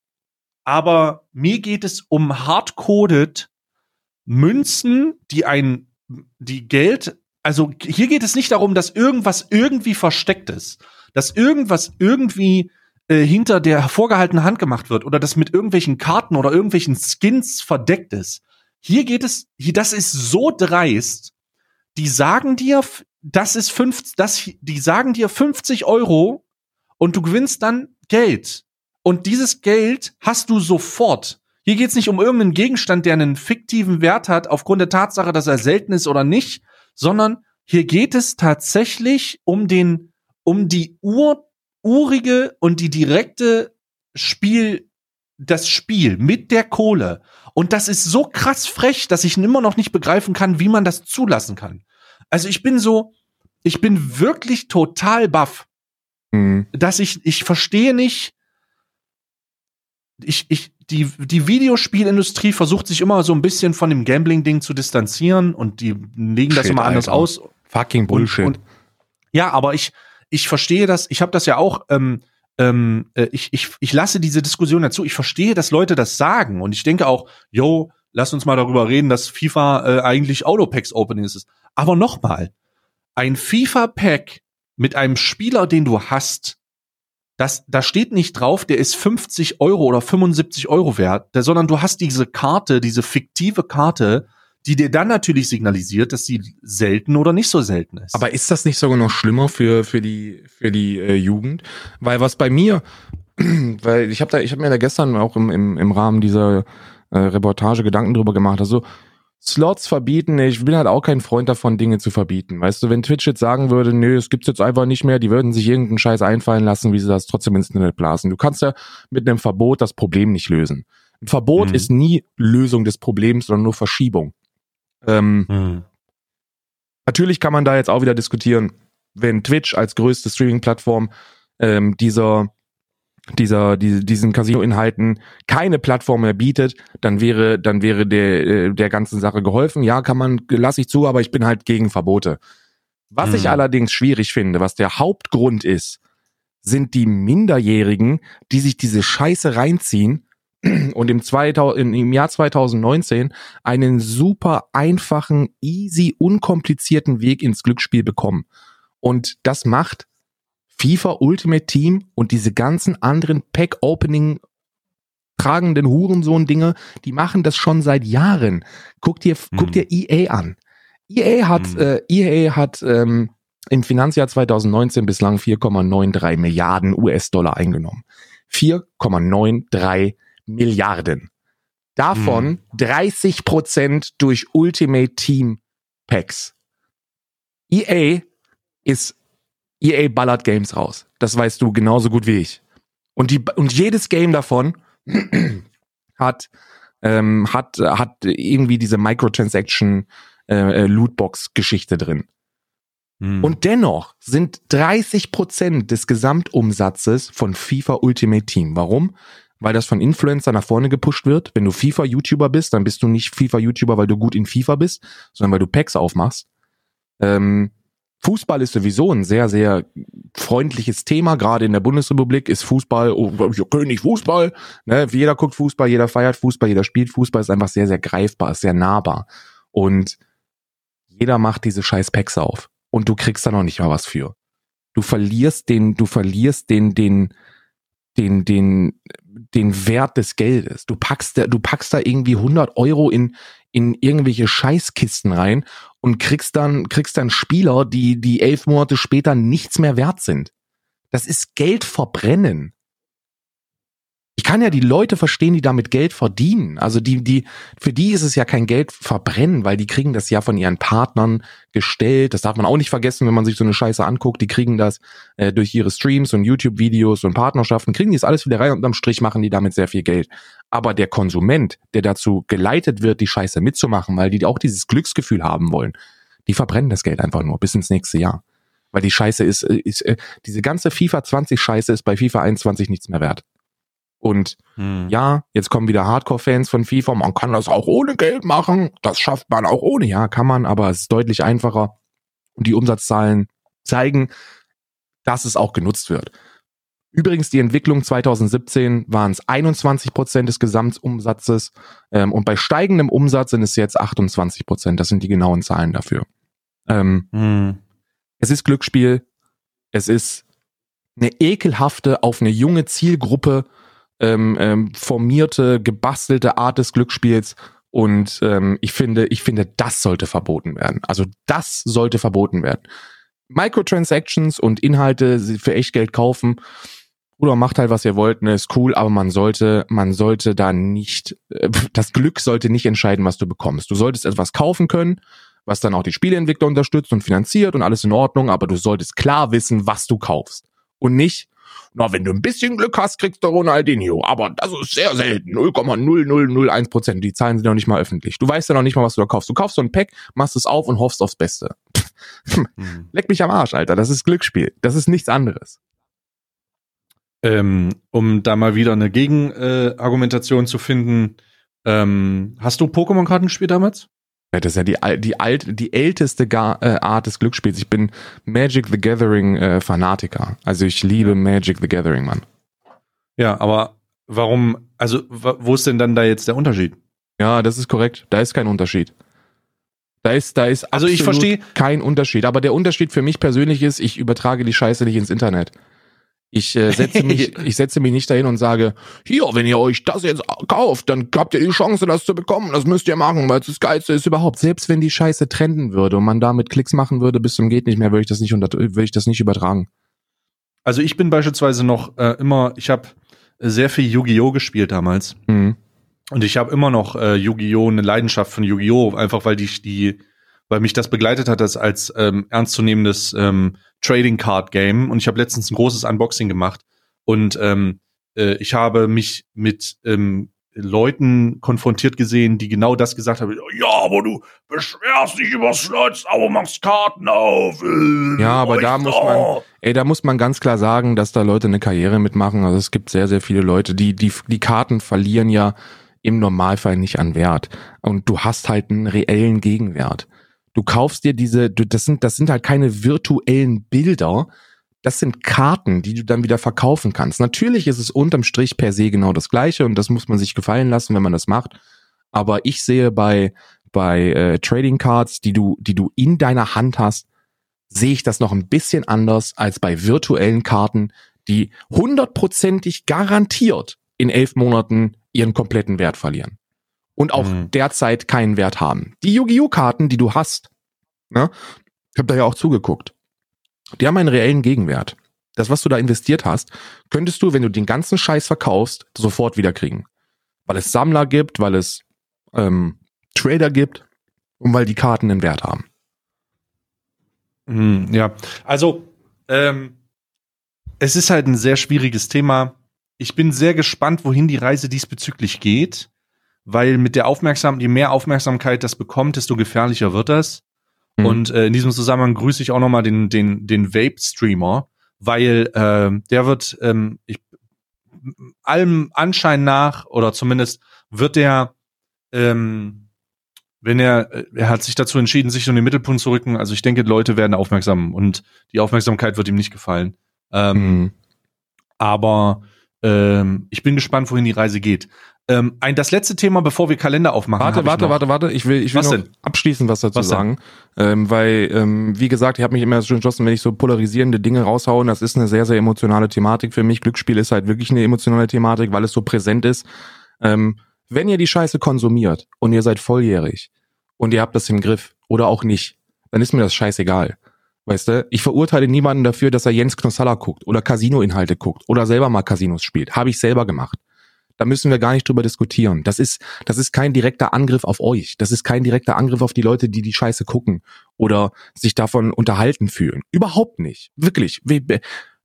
Aber mir geht es um hardcoded Münzen, die ein, die Geld, also hier geht es nicht darum, dass irgendwas irgendwie versteckt ist, dass irgendwas irgendwie äh, hinter der vorgehaltenen Hand gemacht wird oder dass mit irgendwelchen Karten oder irgendwelchen Skins verdeckt ist. Hier geht es, hier, das ist so dreist, die sagen dir, das ist fünf, das, die sagen dir 50 Euro und du gewinnst dann Geld. Und dieses Geld hast du sofort. Hier geht es nicht um irgendeinen Gegenstand, der einen fiktiven Wert hat, aufgrund der Tatsache, dass er selten ist oder nicht, sondern hier geht es tatsächlich um den, um die ur, urige und die direkte Spiel, das Spiel mit der Kohle. Und das ist so krass frech, dass ich immer noch nicht begreifen kann, wie man das zulassen kann. Also ich bin so, ich bin wirklich total baff, mhm. dass ich, ich verstehe nicht, ich, ich, die, die Videospielindustrie versucht sich immer so ein bisschen von dem Gambling-Ding zu distanzieren und die legen das Shit, immer anders Alter. aus. Fucking Bullshit. Und, und, ja, aber ich, ich verstehe das, ich habe das ja auch, ähm, ähm, äh, ich, ich, ich lasse diese Diskussion dazu. Ich verstehe, dass Leute das sagen und ich denke auch, yo, lass uns mal darüber reden, dass FIFA äh, eigentlich Autopacks Opening ist. Aber nochmal, ein FIFA-Pack mit einem Spieler, den du hast, das, da steht nicht drauf, der ist 50 Euro oder 75 Euro wert, der, sondern du hast diese Karte, diese fiktive Karte, die dir dann natürlich signalisiert, dass sie selten oder nicht so selten ist. Aber ist das nicht sogar noch schlimmer für für die für die äh, Jugend? Weil was bei mir, weil ich habe da ich habe mir da gestern auch im, im im Rahmen dieser äh, Reportage Gedanken drüber gemacht. Also Slots verbieten, ich bin halt auch kein Freund davon, Dinge zu verbieten. Weißt du, wenn Twitch jetzt sagen würde, nö, es gibt's jetzt einfach nicht mehr, die würden sich irgendeinen Scheiß einfallen lassen, wie sie das trotzdem ins Internet blasen. Du kannst ja mit einem Verbot das Problem nicht lösen. Ein Verbot mhm. ist nie Lösung des Problems, sondern nur Verschiebung. Ähm, mhm. Natürlich kann man da jetzt auch wieder diskutieren, wenn Twitch als größte Streaming-Plattform ähm, dieser dieser, die, diesen Casino-Inhalten keine Plattform mehr bietet, dann wäre, dann wäre der, äh, der ganzen Sache geholfen. Ja, kann man, lasse ich zu, aber ich bin halt gegen Verbote. Was hm. ich allerdings schwierig finde, was der Hauptgrund ist, sind die Minderjährigen, die sich diese Scheiße reinziehen und im, 2000, im Jahr 2019 einen super einfachen, easy, unkomplizierten Weg ins Glücksspiel bekommen. Und das macht FIFA Ultimate Team und diese ganzen anderen Pack-Opening tragenden Hurensohn-Dinge, die machen das schon seit Jahren. Guck dir, hm. guck dir EA an. EA hat, hm. äh, EA hat ähm, im Finanzjahr 2019 bislang 4,93 Milliarden US-Dollar eingenommen. 4,93 Milliarden. Davon hm. 30 Prozent durch Ultimate Team Packs. EA ist EA ballert Games raus. Das weißt du genauso gut wie ich. Und die und jedes Game davon hat ähm, hat hat irgendwie diese Microtransaction äh, äh Lootbox Geschichte drin. Hm. Und dennoch sind 30 Prozent des Gesamtumsatzes von FIFA Ultimate Team. Warum? Weil das von Influencer nach vorne gepusht wird. Wenn du FIFA-YouTuber bist, dann bist du nicht FIFA-YouTuber, weil du gut in FIFA bist, sondern weil du Packs aufmachst. Ähm, Fußball ist sowieso ein sehr, sehr freundliches Thema. Gerade in der Bundesrepublik ist Fußball, oh, König Fußball. Ne? Jeder guckt Fußball, jeder feiert Fußball, jeder spielt Fußball. Ist einfach sehr, sehr greifbar, ist sehr nahbar. Und jeder macht diese scheiß Packs auf. Und du kriegst da noch nicht mal was für. Du verlierst den, du verlierst den, den, den, den, den Wert des Geldes. Du packst da, du packst da irgendwie 100 Euro in, in irgendwelche Scheißkisten rein und kriegst dann, kriegst dann Spieler, die, die elf Monate später nichts mehr wert sind. Das ist Geld verbrennen ich kann ja die Leute verstehen, die damit Geld verdienen. Also die, die, für die ist es ja kein Geld verbrennen, weil die kriegen das ja von ihren Partnern gestellt. Das darf man auch nicht vergessen, wenn man sich so eine Scheiße anguckt. Die kriegen das äh, durch ihre Streams und YouTube-Videos und Partnerschaften, kriegen die das alles wieder rein und am Strich machen die damit sehr viel Geld. Aber der Konsument, der dazu geleitet wird, die Scheiße mitzumachen, weil die auch dieses Glücksgefühl haben wollen, die verbrennen das Geld einfach nur bis ins nächste Jahr. Weil die Scheiße ist, äh, ist äh, diese ganze FIFA 20 Scheiße ist bei FIFA 21 nichts mehr wert. Und hm. ja, jetzt kommen wieder Hardcore-Fans von FIFA. Man kann das auch ohne Geld machen. Das schafft man auch ohne. Ja, kann man, aber es ist deutlich einfacher. Und die Umsatzzahlen zeigen, dass es auch genutzt wird. Übrigens, die Entwicklung 2017 waren es 21 Prozent des Gesamtumsatzes ähm, und bei steigendem Umsatz sind es jetzt 28 Prozent. Das sind die genauen Zahlen dafür. Ähm, hm. Es ist Glücksspiel. Es ist eine ekelhafte, auf eine junge Zielgruppe ähm, ähm, formierte, gebastelte Art des Glücksspiels. Und ähm, ich finde, ich finde, das sollte verboten werden. Also das sollte verboten werden. Microtransactions und Inhalte für echt Geld kaufen. Oder macht halt, was ihr wollt, ne, ist cool, aber man sollte, man sollte da nicht, äh, das Glück sollte nicht entscheiden, was du bekommst. Du solltest etwas kaufen können, was dann auch die Spieleentwickler unterstützt und finanziert und alles in Ordnung, aber du solltest klar wissen, was du kaufst. Und nicht, na, wenn du ein bisschen Glück hast, kriegst du Ronaldinho. Aber das ist sehr selten. 0,0001 Prozent. Die Zahlen sind noch nicht mal öffentlich. Du weißt ja noch nicht mal, was du da kaufst. Du kaufst so ein Pack, machst es auf und hoffst aufs Beste. hm. Leck mich am Arsch, Alter. Das ist Glücksspiel. Das ist nichts anderes. Ähm, um da mal wieder eine Gegenargumentation äh, zu finden, ähm, hast du Pokémon-Karten gespielt damals? Das ist ja die, die, alt, die älteste Gar, äh, Art des Glücksspiels. Ich bin Magic the Gathering äh, Fanatiker. Also ich liebe Magic the Gathering, Mann. Ja, aber warum, also wo ist denn dann da jetzt der Unterschied? Ja, das ist korrekt. Da ist kein Unterschied. Da ist, da ist also ich verstehe kein Unterschied. Aber der Unterschied für mich persönlich ist, ich übertrage die Scheiße nicht ins Internet. Ich äh, setze mich, ich setze mich nicht dahin und sage, hier, wenn ihr euch das jetzt kauft, dann habt ihr die Chance, das zu bekommen. Das müsst ihr machen, weil es das Geilste ist überhaupt. Selbst wenn die Scheiße trenden würde und man damit Klicks machen würde, bis zum geht nicht mehr, würde ich das nicht unter, würde ich das nicht übertragen. Also ich bin beispielsweise noch äh, immer, ich habe sehr viel Yu-Gi-Oh gespielt damals. Mhm. Und ich habe immer noch äh, Yu-Gi-Oh eine Leidenschaft von Yu-Gi-Oh einfach weil die die weil mich das begleitet hat als als ähm, ernstzunehmendes ähm, Trading Card Game und ich habe letztens ein großes Unboxing gemacht und ähm, äh, ich habe mich mit ähm, Leuten konfrontiert gesehen, die genau das gesagt haben. Ja, aber du beschwerst dich über Slots, aber machst Karten auf. Ja, aber da muss man, ey, da muss man ganz klar sagen, dass da Leute eine Karriere mitmachen. Also es gibt sehr, sehr viele Leute, die, die, die Karten verlieren ja im Normalfall nicht an Wert. Und du hast halt einen reellen Gegenwert. Du kaufst dir diese, du, das sind, das sind halt keine virtuellen Bilder. Das sind Karten, die du dann wieder verkaufen kannst. Natürlich ist es unterm Strich per se genau das Gleiche und das muss man sich gefallen lassen, wenn man das macht. Aber ich sehe bei, bei äh, Trading Cards, die du, die du in deiner Hand hast, sehe ich das noch ein bisschen anders als bei virtuellen Karten, die hundertprozentig garantiert in elf Monaten ihren kompletten Wert verlieren und auch mhm. derzeit keinen Wert haben. Die Yu-Gi-Oh! Karten, die du hast, ne, ich habe da ja auch zugeguckt, die haben einen reellen Gegenwert. Das, was du da investiert hast, könntest du, wenn du den ganzen Scheiß verkaufst, sofort wiederkriegen. Weil es Sammler gibt, weil es ähm, Trader gibt und weil die Karten einen Wert haben. Mhm, ja, also ähm, es ist halt ein sehr schwieriges Thema. Ich bin sehr gespannt, wohin die Reise diesbezüglich geht weil mit der Aufmerksamkeit, je mehr Aufmerksamkeit das bekommt, desto gefährlicher wird das. Mhm. Und äh, in diesem Zusammenhang grüße ich auch nochmal den, den, den Vape-Streamer, weil äh, der wird, ähm, ich, allem Anschein nach, oder zumindest wird der, ähm, wenn er, äh, er hat sich dazu entschieden, sich in den Mittelpunkt zu rücken. Also ich denke, Leute werden aufmerksam und die Aufmerksamkeit wird ihm nicht gefallen. Ähm, mhm. Aber ähm, ich bin gespannt, wohin die Reise geht. Ähm, ein, das letzte Thema, bevor wir Kalender aufmachen. Warte, warte, warte, warte. Ich will, ich will Was noch denn? abschließend was dazu Was sagen. Ähm, weil, ähm, wie gesagt, ich habe mich immer schon entschlossen, wenn ich so polarisierende Dinge raushauen, das ist eine sehr, sehr emotionale Thematik für mich. Glücksspiel ist halt wirklich eine emotionale Thematik, weil es so präsent ist. Ähm, wenn ihr die Scheiße konsumiert und ihr seid volljährig und ihr habt das im Griff oder auch nicht, dann ist mir das scheißegal. Weißt du, ich verurteile niemanden dafür, dass er Jens Knossalla guckt oder Casino-Inhalte guckt oder selber mal Casinos spielt. Habe ich selber gemacht. Da müssen wir gar nicht drüber diskutieren. Das ist, das ist kein direkter Angriff auf euch. Das ist kein direkter Angriff auf die Leute, die die Scheiße gucken oder sich davon unterhalten fühlen. Überhaupt nicht. Wirklich. Wir-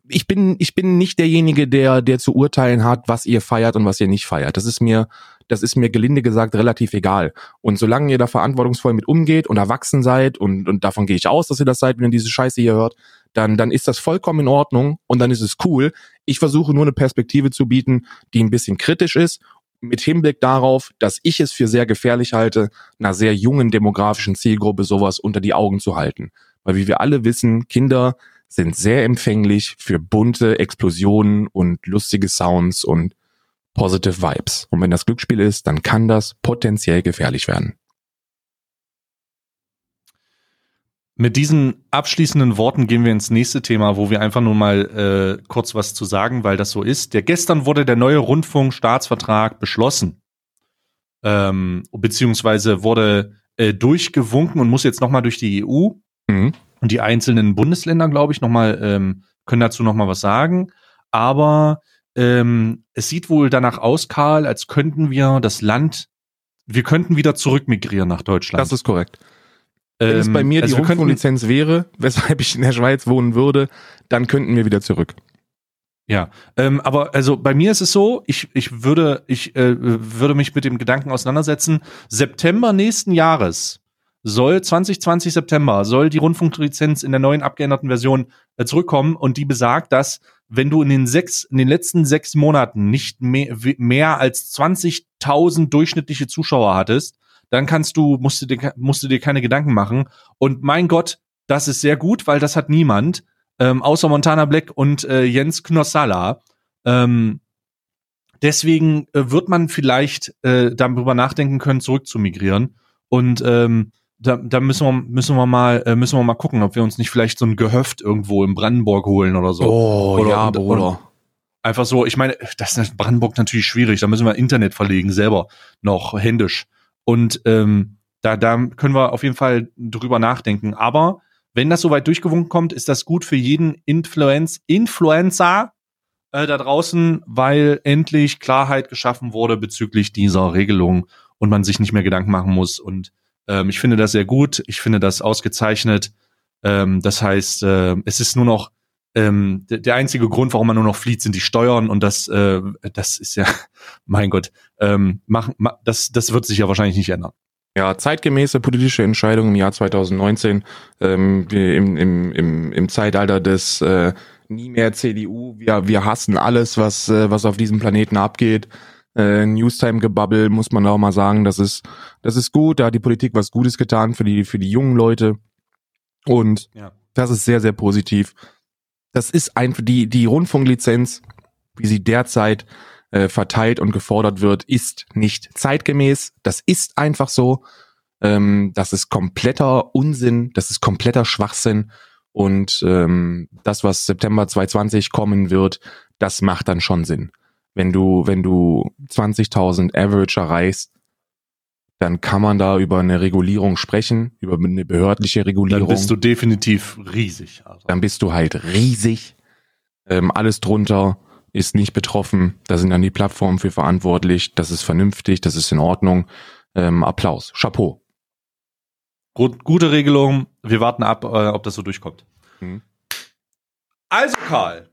Ich bin, ich bin nicht derjenige, der, der zu urteilen hat, was ihr feiert und was ihr nicht feiert. Das ist mir, das ist mir gelinde gesagt relativ egal. Und solange ihr da verantwortungsvoll mit umgeht und erwachsen seid und, und davon gehe ich aus, dass ihr das seid, wenn ihr diese Scheiße hier hört, dann, dann ist das vollkommen in Ordnung und dann ist es cool. Ich versuche nur eine Perspektive zu bieten, die ein bisschen kritisch ist, mit Hinblick darauf, dass ich es für sehr gefährlich halte, einer sehr jungen demografischen Zielgruppe sowas unter die Augen zu halten. Weil wie wir alle wissen, Kinder sind sehr empfänglich für bunte Explosionen und lustige Sounds und positive Vibes. Und wenn das Glücksspiel ist, dann kann das potenziell gefährlich werden. Mit diesen abschließenden Worten gehen wir ins nächste Thema, wo wir einfach nur mal äh, kurz was zu sagen, weil das so ist. Der gestern wurde der neue Rundfunkstaatsvertrag beschlossen, ähm, beziehungsweise wurde äh, durchgewunken und muss jetzt noch mal durch die EU Mhm. und die einzelnen Bundesländer, glaube ich, noch mal ähm, können dazu noch mal was sagen. Aber ähm, es sieht wohl danach aus, Karl, als könnten wir das Land, wir könnten wieder zurückmigrieren nach Deutschland. Das ist korrekt. Wenn es Ähm, bei mir die also könnten- Rundfunklizenz wäre, weshalb ich in der Schweiz wohnen würde, dann könnten wir wieder zurück. Ja, ähm, aber also bei mir ist es so, ich, ich würde, ich äh, würde mich mit dem Gedanken auseinandersetzen, September nächsten Jahres soll 2020 September soll die Rundfunklizenz in der neuen abgeänderten Version äh, zurückkommen und die besagt, dass wenn du in den sechs, in den letzten sechs Monaten nicht mehr, mehr als 20.000 durchschnittliche Zuschauer hattest, dann kannst du, musst du dir, musst du dir keine Gedanken machen. Und mein Gott, das ist sehr gut, weil das hat niemand ähm, außer Montana Black und äh, Jens Knossalla. Ähm, deswegen äh, wird man vielleicht äh, darüber nachdenken können, zurück zu migrieren. Und ähm, da, da müssen wir müssen wir mal äh, müssen wir mal gucken, ob wir uns nicht vielleicht so ein Gehöft irgendwo in Brandenburg holen oder so. Oh, Oder- ja, Bruder. Einfach so, ich meine, das ist in Brandenburg natürlich schwierig, da müssen wir Internet verlegen, selber noch händisch. Und ähm, da, da können wir auf jeden Fall drüber nachdenken. Aber wenn das soweit durchgewunken kommt, ist das gut für jeden Influenz Influencer äh, da draußen, weil endlich Klarheit geschaffen wurde bezüglich dieser Regelung und man sich nicht mehr Gedanken machen muss. Und ähm, ich finde das sehr gut, ich finde das ausgezeichnet. Ähm, das heißt, äh, es ist nur noch ähm, der, einzige Grund, warum man nur noch flieht, sind die Steuern und das, äh, das ist ja, mein Gott, ähm, mach, ma, das, das wird sich ja wahrscheinlich nicht ändern. Ja, zeitgemäße politische Entscheidung im Jahr 2019, ähm, im, im, im, im Zeitalter des äh, nie mehr CDU, wir, wir hassen alles, was, äh, was auf diesem Planeten abgeht. Äh, Newstime-Gebabbel, muss man auch mal sagen, das ist, das ist gut, da hat die Politik was Gutes getan für die, für die jungen Leute. Und Ja. das ist sehr, sehr positiv. Das ist einfach die, die Rundfunklizenz, wie sie derzeit äh, verteilt und gefordert wird, ist nicht zeitgemäß. Das ist einfach so. Ähm, das ist kompletter Unsinn, das ist kompletter Schwachsinn. Und ähm, das, was September 2020 kommen wird, das macht dann schon Sinn. Wenn du, wenn du 20.000 Average erreichst, dann kann man da über eine Regulierung sprechen, über eine behördliche Regulierung Dann bist du definitiv riesig. Also. dann bist du halt riesig. Ähm, alles drunter ist nicht betroffen. Da sind dann die Plattformen für verantwortlich. Das ist vernünftig, das ist in Ordnung. Ähm, Applaus. Chapeau. Gut, gute Regelung. Wir warten ab, äh, ob das so durchkommt. Mhm. Also, Karl,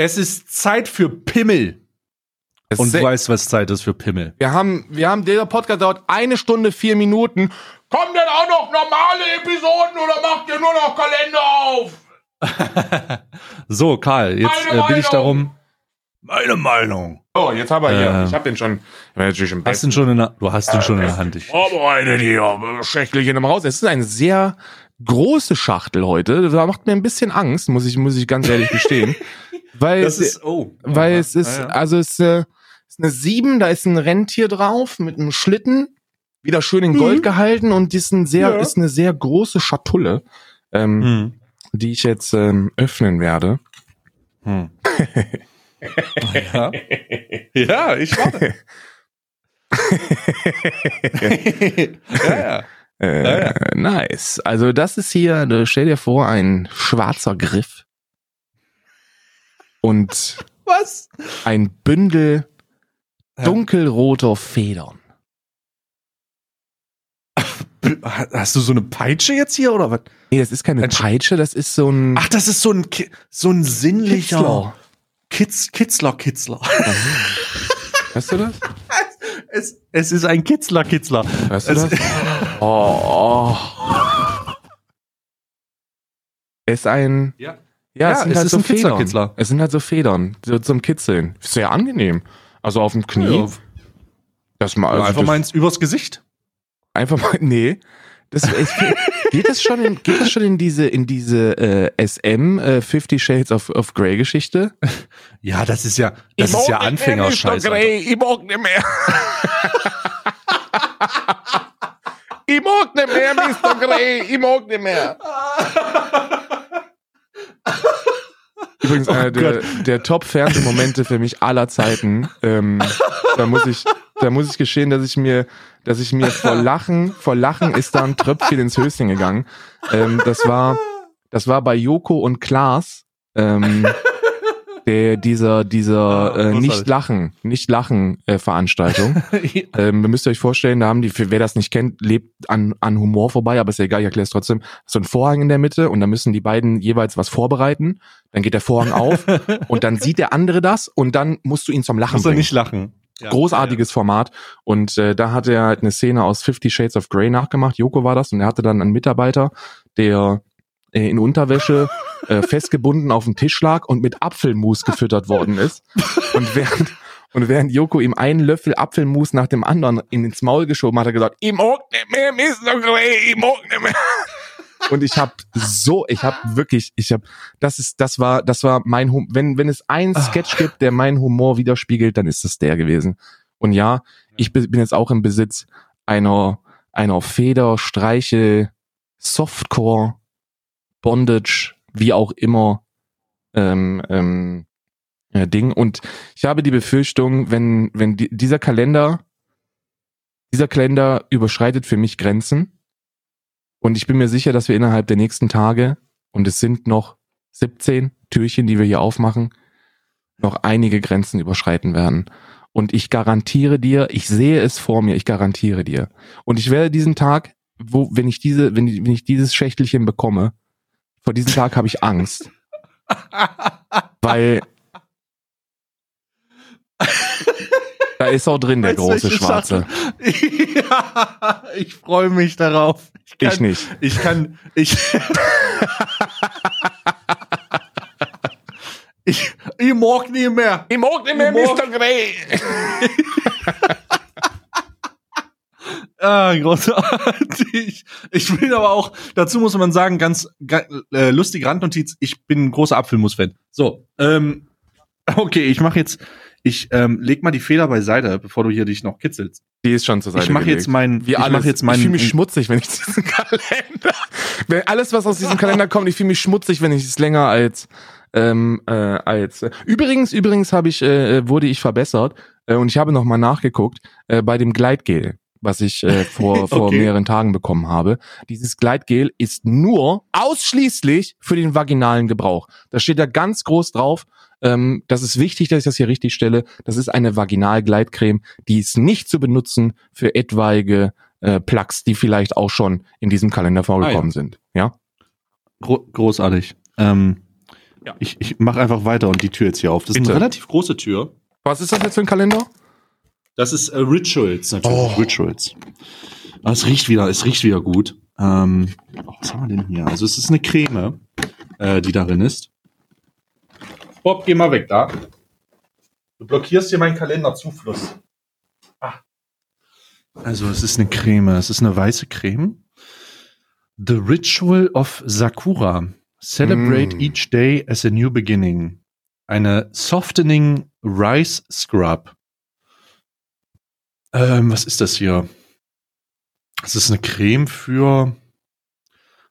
es ist Zeit für Pimmel. Es Und du weißt, was Zeit ist für Pimmel. wir haben, wir haben, dieser Podcast dauert eine Stunde, vier Minuten. Kommen denn auch noch normale Episoden oder macht ihr nur noch Kalender auf? so, Karl, jetzt äh, bitte ich darum. Meine Meinung. Oh, jetzt haben wir hier. Äh, ich hab den schon. Ich bin natürlich im Hast du ihn schon in der, du hast ihn schon in der Hand. Ich, vorbereitet hier. Schrecklich in dem Haus. Es ist eine sehr große Schachtel heute. Da macht mir ein bisschen Angst, muss ich, muss ich ganz ehrlich gestehen. Weil das ist, oh. weil Aha. es ist, Ja, also es äh, ist eine 7, da ist ein Rentier drauf mit einem Schlitten, wieder schön in Gold Mhm. gehalten und die ist, ein sehr, Ja. ist eine sehr große Schatulle, ähm, Hm. die ich jetzt ähm, öffnen werde. Hm. ja. ja, ich warte. ja, ja. Äh, Ja. Nice. Also das ist hier, äh, stell dir vor, ein schwarzer Griff und Was? ein Bündel dunkelroter Federn. Hast du so eine Peitsche jetzt hier oder was? Nee, das ist keine Ein- Peitsche, das ist so ein Ach, das ist so ein so ein sinnlicher Kitzler. Kitz Kitzler Kitzler. Weißt du das? es, es ist ein Kitzler Kitzler. Weißt du Es- das? Oh, oh. Es ist ein Ja. Ja, Ja, es sind es halt ist so ein Kitzler, Federn. Kitzler. Es sind halt so Federn, so zum Kitzeln. Sehr angenehm. Also auf dem Knie. Ja, Das mal, also einfach das, mal ins, übers Gesicht. einfach mal, nee. Das, es, geht das schon in, geht das schon in diese, in diese äh, SM äh, Fifty Shades of, of Grey Geschichte? Ja, das ist ja, das ist ja Anfängerscheiß. Ich mag nicht mehr. ich mag nicht mehr, Mr. Grey. Ich mag nicht mehr. Übrigens Oh einer der, der Top-Fernsehmomente für mich aller Zeiten. Ähm, da muss ich, da muss ich geschehen, dass ich mir, dass ich mir vor Lachen, vor Lachen ist da ein Tröpfchen ins Höschen gegangen. Ähm, das war, das war bei Joko und Klaas. Ähm, der, dieser, dieser Ah, äh, nicht lachen, nicht lachen äh, Veranstaltung. Ähm, ihr müsst euch vorstellen, da haben die, für wer das nicht kennt, lebt an, an Humor vorbei, aber ist ja egal, ich erkläre es trotzdem. So ein Vorhang in der Mitte und da müssen die beiden jeweils was vorbereiten. Dann geht der Vorhang auf und dann sieht der andere das und dann musst du ihn zum Lachen Muss er bringen. nicht lachen. Ja. Großartiges Format. Und äh, da hat er halt eine Szene aus Fifty Shades of Grey nachgemacht. Joko war das und er hatte dann einen Mitarbeiter, der äh, in Unterwäsche äh, festgebunden auf dem Tisch lag und mit Apfelmus gefüttert worden ist. Und während, und während Joko ihm einen Löffel Apfelmus nach dem anderen in ins Maul geschoben hat, hat er gesagt, ich mag nicht mehr, Mr. Grey, ich mag nicht mehr. Und ich habe so, ich habe wirklich, ich habe, das ist, das war, das war mein, Hum wenn wenn es einen Ah. Sketch gibt, der meinen Humor widerspiegelt, dann ist es der gewesen. Und ja, ich bin jetzt auch im Besitz einer einer Feder, Streiche, Softcore, Bondage, wie auch immer ähm, ähm, äh, Ding. Und ich habe die Befürchtung, wenn wenn die, dieser Kalender dieser Kalender überschreitet für mich Grenzen. Und ich bin mir sicher, dass wir innerhalb der nächsten Tage, und es sind noch 17 Türchen, die wir hier aufmachen, noch einige Grenzen überschreiten werden. Und ich garantiere dir, ich sehe es vor mir, ich garantiere dir. Und ich werde diesen Tag, wo, wenn ich diese, wenn, ich- wenn ich dieses Schächtelchen bekomme, vor diesem Tag habe ich Angst. Weil da ist auch drin der große Schwarze. Ja, ich freue mich darauf. Ich kann, Ich nicht. Ich kann, ich, ich, ich mag nie mehr. Ich mag nicht mehr Mr. Grey. Ah, großartig. Ich will aber auch, dazu muss man sagen, ganz, ga- äh, lustige Randnotiz, ich bin ein großer Apfelmus-Fan. So, ähm, okay, ich mache jetzt, ich ähm, leg mal die Feder beiseite, bevor du hier dich noch kitzelst. Die ist schon zur Seite Ich mache jetzt meinen, Wie ich alles. mache jetzt ich meinen, fühle mich schmutzig, wenn ich diesen Kalender. Wenn alles, was aus diesem Kalender kommt, ich fühle mich schmutzig, wenn ich es länger als ähm, äh, als. Äh. Übrigens, übrigens habe ich äh, wurde ich verbessert äh, und ich habe noch mal nachgeguckt äh, bei dem Gleitgel, was ich äh, vor vor Okay. mehreren Tagen bekommen habe. Dieses Gleitgel ist nur ausschließlich für den vaginalen Gebrauch. Da steht da ganz groß drauf. Ähm, das ist wichtig, dass ich das hier richtig stelle. Das ist eine Vaginalgleitcreme, die ist nicht zu benutzen für etwaige äh, Plugs, die vielleicht auch schon in diesem Kalender vorgekommen sind. Ja. Gro großartig. Ähm, Ja. Ich, ich mache einfach weiter und die Tür jetzt hier auf. Das ist Bitte. eine relativ große Tür. Was ist das jetzt für ein Kalender? Das ist äh, Rituals natürlich. Oh. Rituals. Ah, es riecht wieder, es riecht wieder gut. Ähm, was haben wir denn hier? Also es ist eine Creme, äh, die darin ist. Bob, geh mal weg da. Du blockierst hier meinen Kalenderzufluss. Ah. Also es ist eine Creme, es ist eine weiße Creme. The Ritual of Sakura. Celebrate Mm. each day as a new beginning. Eine Softening Rice Scrub. Ähm, was ist das hier? Das ist eine Creme für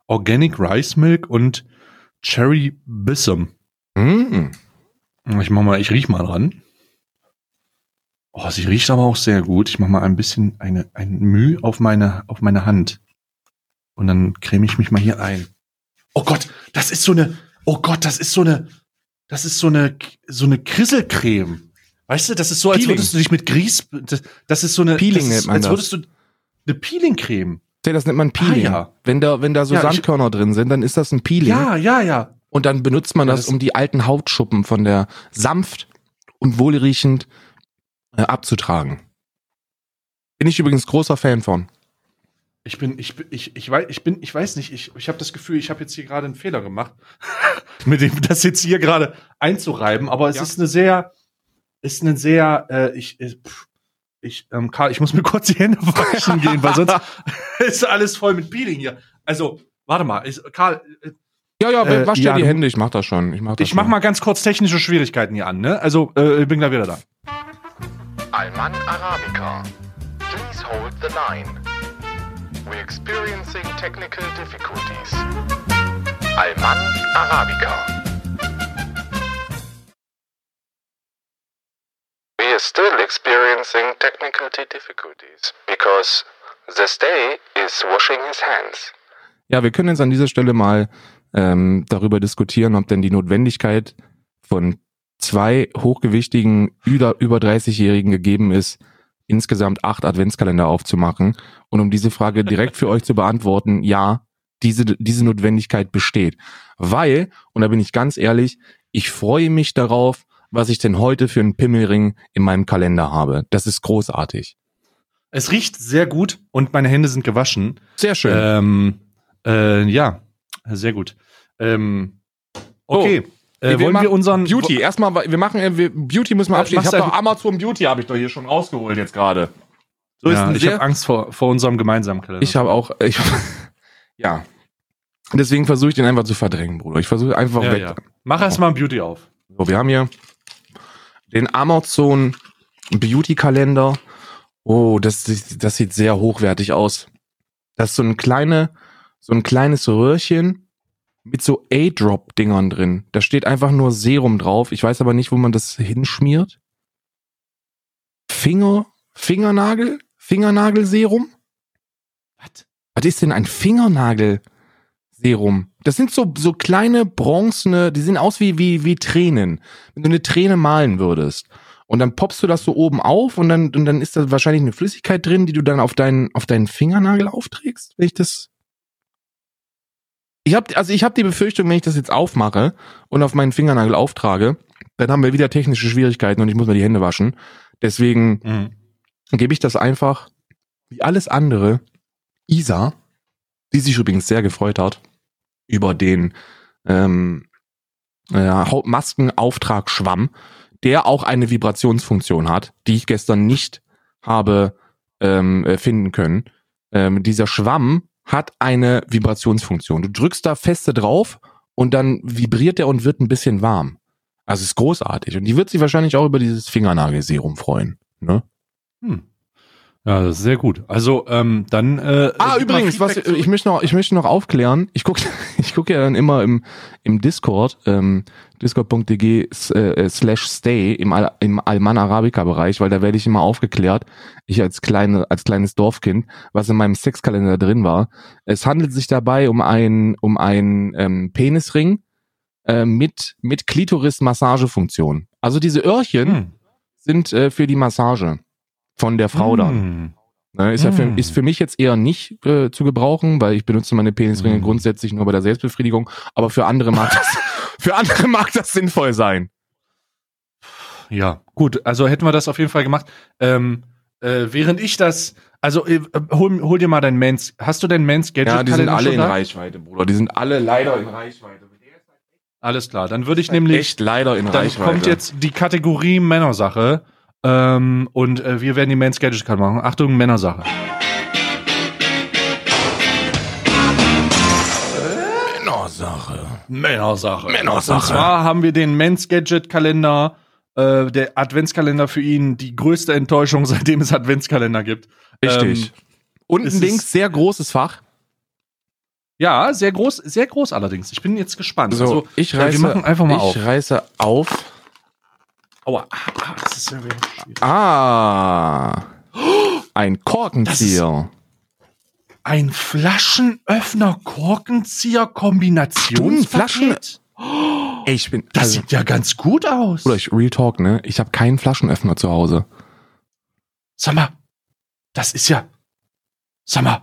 Organic Rice Milk und Cherry Bissum. Mm. Ich mach mal, ich riech mal dran. Oh, sie riecht aber auch sehr gut. Ich mach mal ein bisschen eine, ein Mühe auf meine, auf meine Hand. Und dann creme ich mich mal hier ein. Oh Gott, das ist so eine, oh Gott, das ist so eine, das ist so eine, so eine Krisselcreme. Weißt du, das ist so, als Peeling. würdest du dich mit Grieß, das, das ist so eine, Peeling ist, nennt man als das. würdest du eine Peeling-Creme. Das nennt man Peeling. Ah, ja. Wenn da, wenn da so Ja, ich- Sandkörner drin sind, dann ist das ein Peeling. Ja, ja, ja. Und dann benutzt man Ja, das, das- um die alten Hautschuppen von der sanft und wohlriechend äh, abzutragen. Bin ich übrigens großer Fan von. Ich bin, ich bin, ich, ich weiß, ich bin, ich weiß nicht, ich, ich habe das Gefühl, ich habe jetzt hier gerade einen Fehler gemacht, mit dem das jetzt hier gerade einzureiben, aber es Ja. ist eine sehr, ist eine sehr, äh, ich, äh, pff, ich, ähm, Karl, ich muss mir kurz die Hände waschen gehen, weil sonst ist alles voll mit Peeling hier. Also, warte mal, ich, Karl, äh, Ja, ja, Äh, wasch dir ja, die Hände, ich mach das schon. Ich mach, das ich mach schon. mal ganz kurz technische Schwierigkeiten hier an, ne? Also, äh, ich bin gleich wieder da. Alman Arabica. Please hold the line. We're experiencing technical difficulties. Alman Arabica. Are still experiencing technical difficulties because the stay is washing his hands. Ja, wir können jetzt an dieser Stelle mal ähm, darüber diskutieren, ob denn die Notwendigkeit von zwei hochgewichtigen über, über 30-Jährigen gegeben ist, insgesamt acht Adventskalender aufzumachen. Und um diese Frage direkt für euch zu beantworten, ja, diese, diese Notwendigkeit besteht. Weil, und da bin ich ganz ehrlich, ich freue mich darauf, was ich denn heute für einen Pimmelring in meinem Kalender habe. Das ist großartig. Es riecht sehr gut und meine Hände sind gewaschen. Sehr schön. Ähm, äh, ja, sehr gut. Ähm, okay. Äh, wir wollen wir unseren Beauty, erstmal, wir machen, äh, wir, Beauty müssen wir Ja, abschließen. Ich habe doch Amazon Beauty, habe ich doch hier schon rausgeholt jetzt gerade. So ja, ich habe Angst vor, vor unserem gemeinsamen Kalender. Ich habe auch, ich, ja. Deswegen versuche ich den einfach zu verdrängen, Bruder. Ich versuche einfach ja, weg. ja. Mach erst mal ein Beauty auf. So, wir haben hier den Amazon Beauty Kalender. Oh, das, das sieht sehr hochwertig aus. Das ist so ein kleine, so ein kleines Röhrchen mit so A-Drop-Dingern drin. Da steht einfach nur Serum drauf. Ich weiß aber nicht, wo man das hinschmiert. Finger, Fingernagel, Fingernagelserum. Was? Was ist denn ein Fingernagelserum? Das sind so, so kleine bronzene, die sehen aus wie, wie, wie Tränen. Wenn du eine Träne malen würdest. Und dann poppst du das so oben auf und dann, und dann ist da wahrscheinlich eine Flüssigkeit drin, die du dann auf deinen, auf deinen Fingernagel aufträgst, wenn ich das. Ich hab, also ich habe die Befürchtung, wenn ich das jetzt aufmache und auf meinen Fingernagel auftrage, dann haben wir wieder technische Schwierigkeiten und ich muss mir die Hände waschen. Deswegen Mhm. gebe ich das einfach, wie alles andere, Isa, die sich übrigens sehr gefreut hat über den ähm, Hau- Maskenauftragschwamm, der auch eine Vibrationsfunktion hat, die ich gestern nicht habe ähm, äh, finden können. Ähm, dieser Schwamm hat eine Vibrationsfunktion. Du drückst da feste drauf und dann vibriert er und wird ein bisschen warm. Also ist großartig. Und die wird sich wahrscheinlich auch über dieses Fingernagelserum freuen. Ne? Hm. Ja, das ist sehr gut. Also, ähm, dann. Äh, Ah, übrigens, was ich möchte noch, ich möchte noch aufklären. Ich gucke, ich gucke ja dann immer im im Discord, ähm, discord.dg s- äh, slash stay im Al im Alman Arabica Bereich, weil da werde ich immer aufgeklärt. Ich als kleine als kleines Dorfkind, was in meinem Sexkalender drin war. Es handelt sich dabei um ein um ein ähm, Penisring äh, mit mit Klitoris Massagefunktion. Also diese Öhrchen Hm. sind äh, für die Massage von der Frau dann. Hm. Ne, ist, ja für, Mm. ist für mich jetzt eher nicht äh, zu gebrauchen, weil ich benutze meine Penisringe Mm. grundsätzlich nur bei der Selbstbefriedigung, aber für andere mag das, für andere mag das sinnvoll sein. Ja, gut. Also hätten wir das auf jeden Fall gemacht. Ähm, äh, während ich das, also äh, hol, hol dir mal dein Mans. Hast du dein Mans Gadget? Ja, die sind alle in da? Reichweite, Bruder. Die sind alle leider in Reichweite. Alles klar. Dann würde ich nämlich. Echt leider in Dann Reichweite. kommt jetzt die Kategorie Männersache. Ähm, und äh, wir werden die Mans Gadget Card machen. Achtung, Männersache. Männersache. Männersache. Männersache. Und zwar haben wir den Men's Gadget Kalender Äh, der Adventskalender für ihn die größte Enttäuschung, seitdem es Adventskalender gibt. Richtig. Ähm, Unten links sehr großes Fach. ja, sehr groß, sehr groß allerdings. Ich bin jetzt gespannt. So, also, ich äh, reiße, wir machen einfach mal ich auf. reiße auf. Aua, ah, ah, das ist ja schwierig. Ah. Ein Korkenzieher. Ein Flaschenöffner Korkenzieher Du, Kombinationspaket. ein Ey, ich bin. Das also, sieht ja ganz gut aus. Bruder, ich Real Talk, ne? Ich habe keinen Flaschenöffner zu Hause. Sag mal, das ist ja. Sag mal,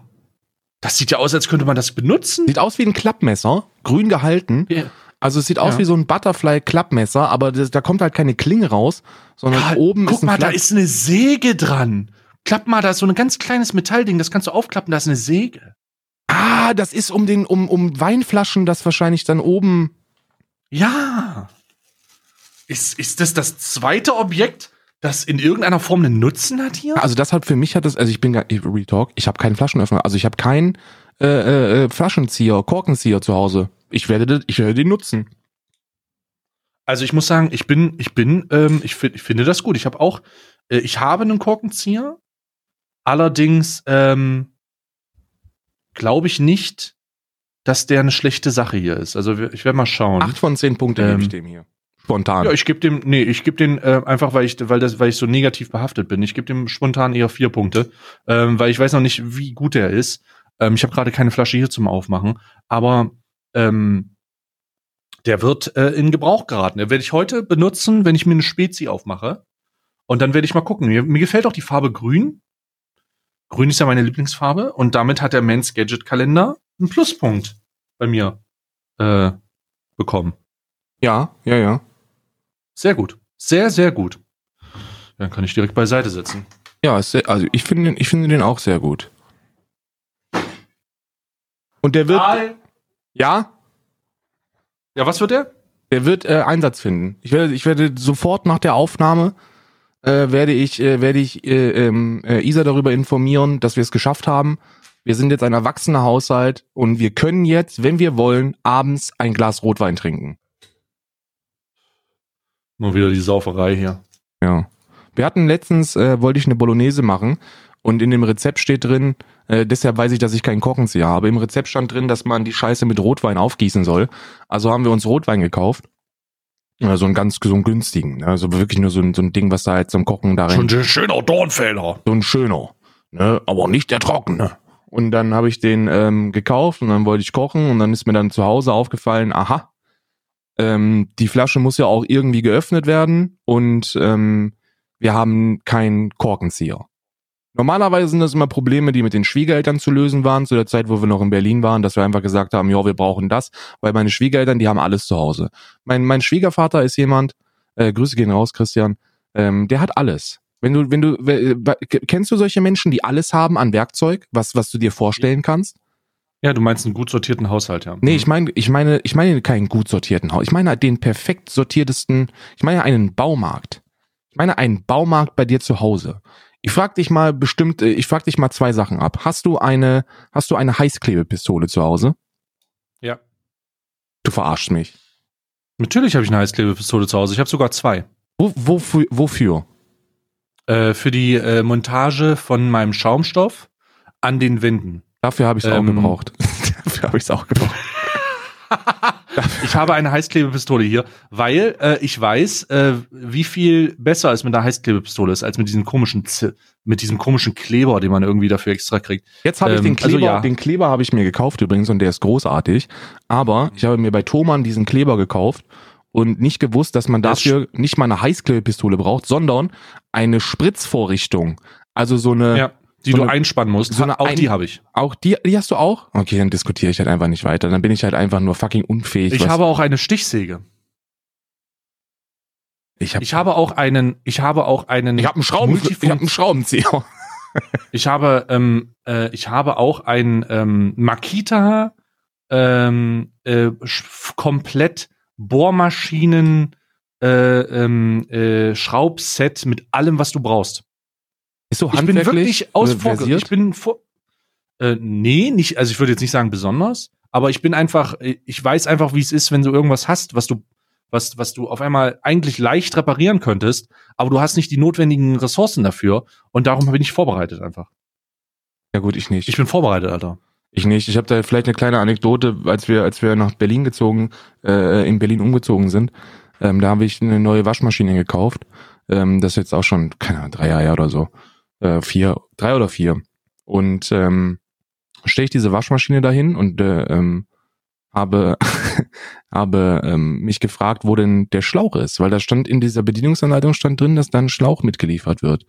das sieht ja aus, als könnte man das benutzen. Sieht aus wie ein Klappmesser, grün gehalten. Ja. Also es sieht aus Ja. wie so ein Butterfly-Klappmesser, aber das, da kommt halt keine Klinge raus, sondern Karl, oben guck ist ein mal, da Flasch- ist eine Säge dran. Klapp mal, da ist so ein ganz kleines Metallding, das kannst du aufklappen, da ist eine Säge. Ah, das ist um den, um, um Weinflaschen, das wahrscheinlich dann oben. Ja. Ist, ist das das zweite Objekt, das in irgendeiner Form einen Nutzen hat hier? Also das hat für mich hat das, also ich bin gar Real Talk, ich habe keinen Flaschenöffner, also ich habe keinen äh, äh, äh, Flaschenzieher, Korkenzieher zu Hause. Ich werde, ich werde den nutzen. Also ich muss sagen, ich bin, ich bin, ähm, ich, find, ich finde das gut. Ich habe auch, äh, ich habe einen Korkenzieher. Allerdings ähm, glaube ich nicht, dass der eine schlechte Sache hier ist. Also ich werde mal schauen. Acht von zehn Punkte Ähm, gebe ich dem hier. Spontan. Ja, ich gebe dem, nee, ich gebe den äh, einfach, weil ich, weil das, weil ich so negativ behaftet bin. Ich gebe dem spontan eher vier Punkte, ähm, weil ich weiß noch nicht, wie gut er ist. Ähm, ich habe gerade keine Flasche hier zum Aufmachen, aber ähm, der wird äh, in Gebrauch geraten. Den werde ich heute benutzen, wenn ich mir eine Spezi aufmache. Und dann werde ich mal gucken. Mir, mir gefällt auch die Farbe Grün. Grün ist ja meine Lieblingsfarbe und damit hat der Men's Gadget Kalender einen Pluspunkt bei mir äh, bekommen. ja, ja, ja. Sehr gut. Sehr, sehr gut. Dann kann ich direkt beiseite setzen. Ja, sehr, also ich finde, ich finde den auch sehr gut. Und der wird, ja, Ja, was wird der? der wird äh, Einsatz finden. Ich werde, ich werde sofort nach der Aufnahme äh, werde ich, äh, werde ich äh, ähm, äh, Isa darüber informieren, dass wir es geschafft haben. Wir sind jetzt ein erwachsener Haushalt und wir können jetzt, wenn wir wollen, abends ein Glas Rotwein trinken. Nur wieder die Sauferei hier. Ja. Wir hatten letztens, äh, wollte ich eine Bolognese machen und in dem Rezept steht drin, äh, deshalb weiß ich, dass ich keinen Korkenzieher habe. Im Rezept stand drin, dass man die Scheiße mit Rotwein aufgießen soll. Also haben wir uns Rotwein gekauft. Ja, so einen ganz so einen günstigen. ne? Also wirklich nur so ein, so ein Ding, was da halt zum Kochen da rein. Schon ein schöner Dornfelder. so ein schöner. Ne? Aber nicht der trockene. Und dann habe ich den ähm, gekauft und dann wollte ich kochen und dann ist mir dann zu Hause aufgefallen, aha, ähm, die Flasche muss ja auch irgendwie geöffnet werden und ähm, wir haben keinen Korkenzieher. Normalerweise sind das immer Probleme, die mit den Schwiegereltern zu lösen waren, zu der Zeit, wo wir noch in Berlin waren, dass wir einfach gesagt haben, ja, wir brauchen das, weil meine Schwiegereltern, die haben alles zu Hause. Mein, mein Schwiegervater ist jemand, äh, Grüße gehen raus, Christian, ähm, der hat alles. Wenn du, wenn du, äh, kennst du solche Menschen, die alles haben an Werkzeug, was, was du dir vorstellen kannst? Ja, du meinst einen gut sortierten Haushalt, ja. Nee, ich meine, ich meine, ich meine keinen gut sortierten Haus. Ich meine den perfekt sortiertesten, ich meine einen Baumarkt. Ich meine einen Baumarkt bei dir zu Hause. Ich frag dich mal bestimmt, äh, ich frag dich mal zwei Sachen ab. Hast du eine, hast du eine Heißklebepistole zu Hause? Ja. Du verarschst mich. Natürlich habe ich eine Heißklebepistole zu Hause. Ich habe sogar zwei. Wo, wofür, wofür? Äh, für die äh, Montage von meinem Schaumstoff an den Wänden. Dafür habe ich es auch Ähm. gebraucht. Dafür habe ich es auch gebraucht. Ich habe eine Heißklebepistole hier, weil äh, ich weiß, äh, wie viel besser es mit einer Heißklebepistole ist, als mit diesem komischen Z mit diesem komischen Kleber, den man irgendwie dafür extra kriegt. Jetzt habe ich Ähm, den also Kleber, ja. den Kleber habe ich mir gekauft übrigens und der ist großartig. Aber ich habe mir bei Thomann diesen Kleber gekauft und nicht gewusst, dass man dafür nicht mal eine Heißklebepistole braucht, sondern eine Spritzvorrichtung. Also so eine, Ja, die so du eine- einspannen musst. so eine auch ein- die habe ich. auch die, die hast du auch? Okay, dann diskutiere ich halt einfach nicht weiter. Dann bin ich halt einfach nur fucking unfähig. Ich habe auch eine Stichsäge. ich habe, Ich habe auch einen, ich habe auch einen, ich habe einen Schrauben, ich habe einen Schraubenzieher. ich habe, ähm, äh, ich habe auch ein ähm, Makita ähm, äh, komplett Bohrmaschinen äh, ähm, äh, Schraubset mit allem, was du brauchst. Ist so Ich bin handwerklich wirklich aus versiert? Ich bin vor. Äh, nee, nicht, also ich würde jetzt nicht sagen besonders, aber ich bin einfach, äh, ich weiß einfach, wie es ist, wenn du irgendwas hast, was du, was, was du auf einmal eigentlich leicht reparieren könntest, aber du hast nicht die notwendigen Ressourcen dafür und darum bin ich vorbereitet einfach. Ja gut, ich nicht. Ich bin vorbereitet, Alter. Ich nicht. Ich habe da vielleicht eine kleine Anekdote, als wir, als wir nach Berlin gezogen, äh, in Berlin umgezogen sind. Ähm, da habe ich eine neue Waschmaschine gekauft. Ähm, das ist jetzt auch schon, keine Ahnung, drei Jahre oder so. Äh, vier, drei oder vier. Und ähm, stelle ich diese Waschmaschine dahin und äh, ähm, habe, habe ähm, mich gefragt, wo denn der Schlauch ist, weil da stand in dieser Bedienungsanleitung stand drin, dass da ein Schlauch mitgeliefert wird.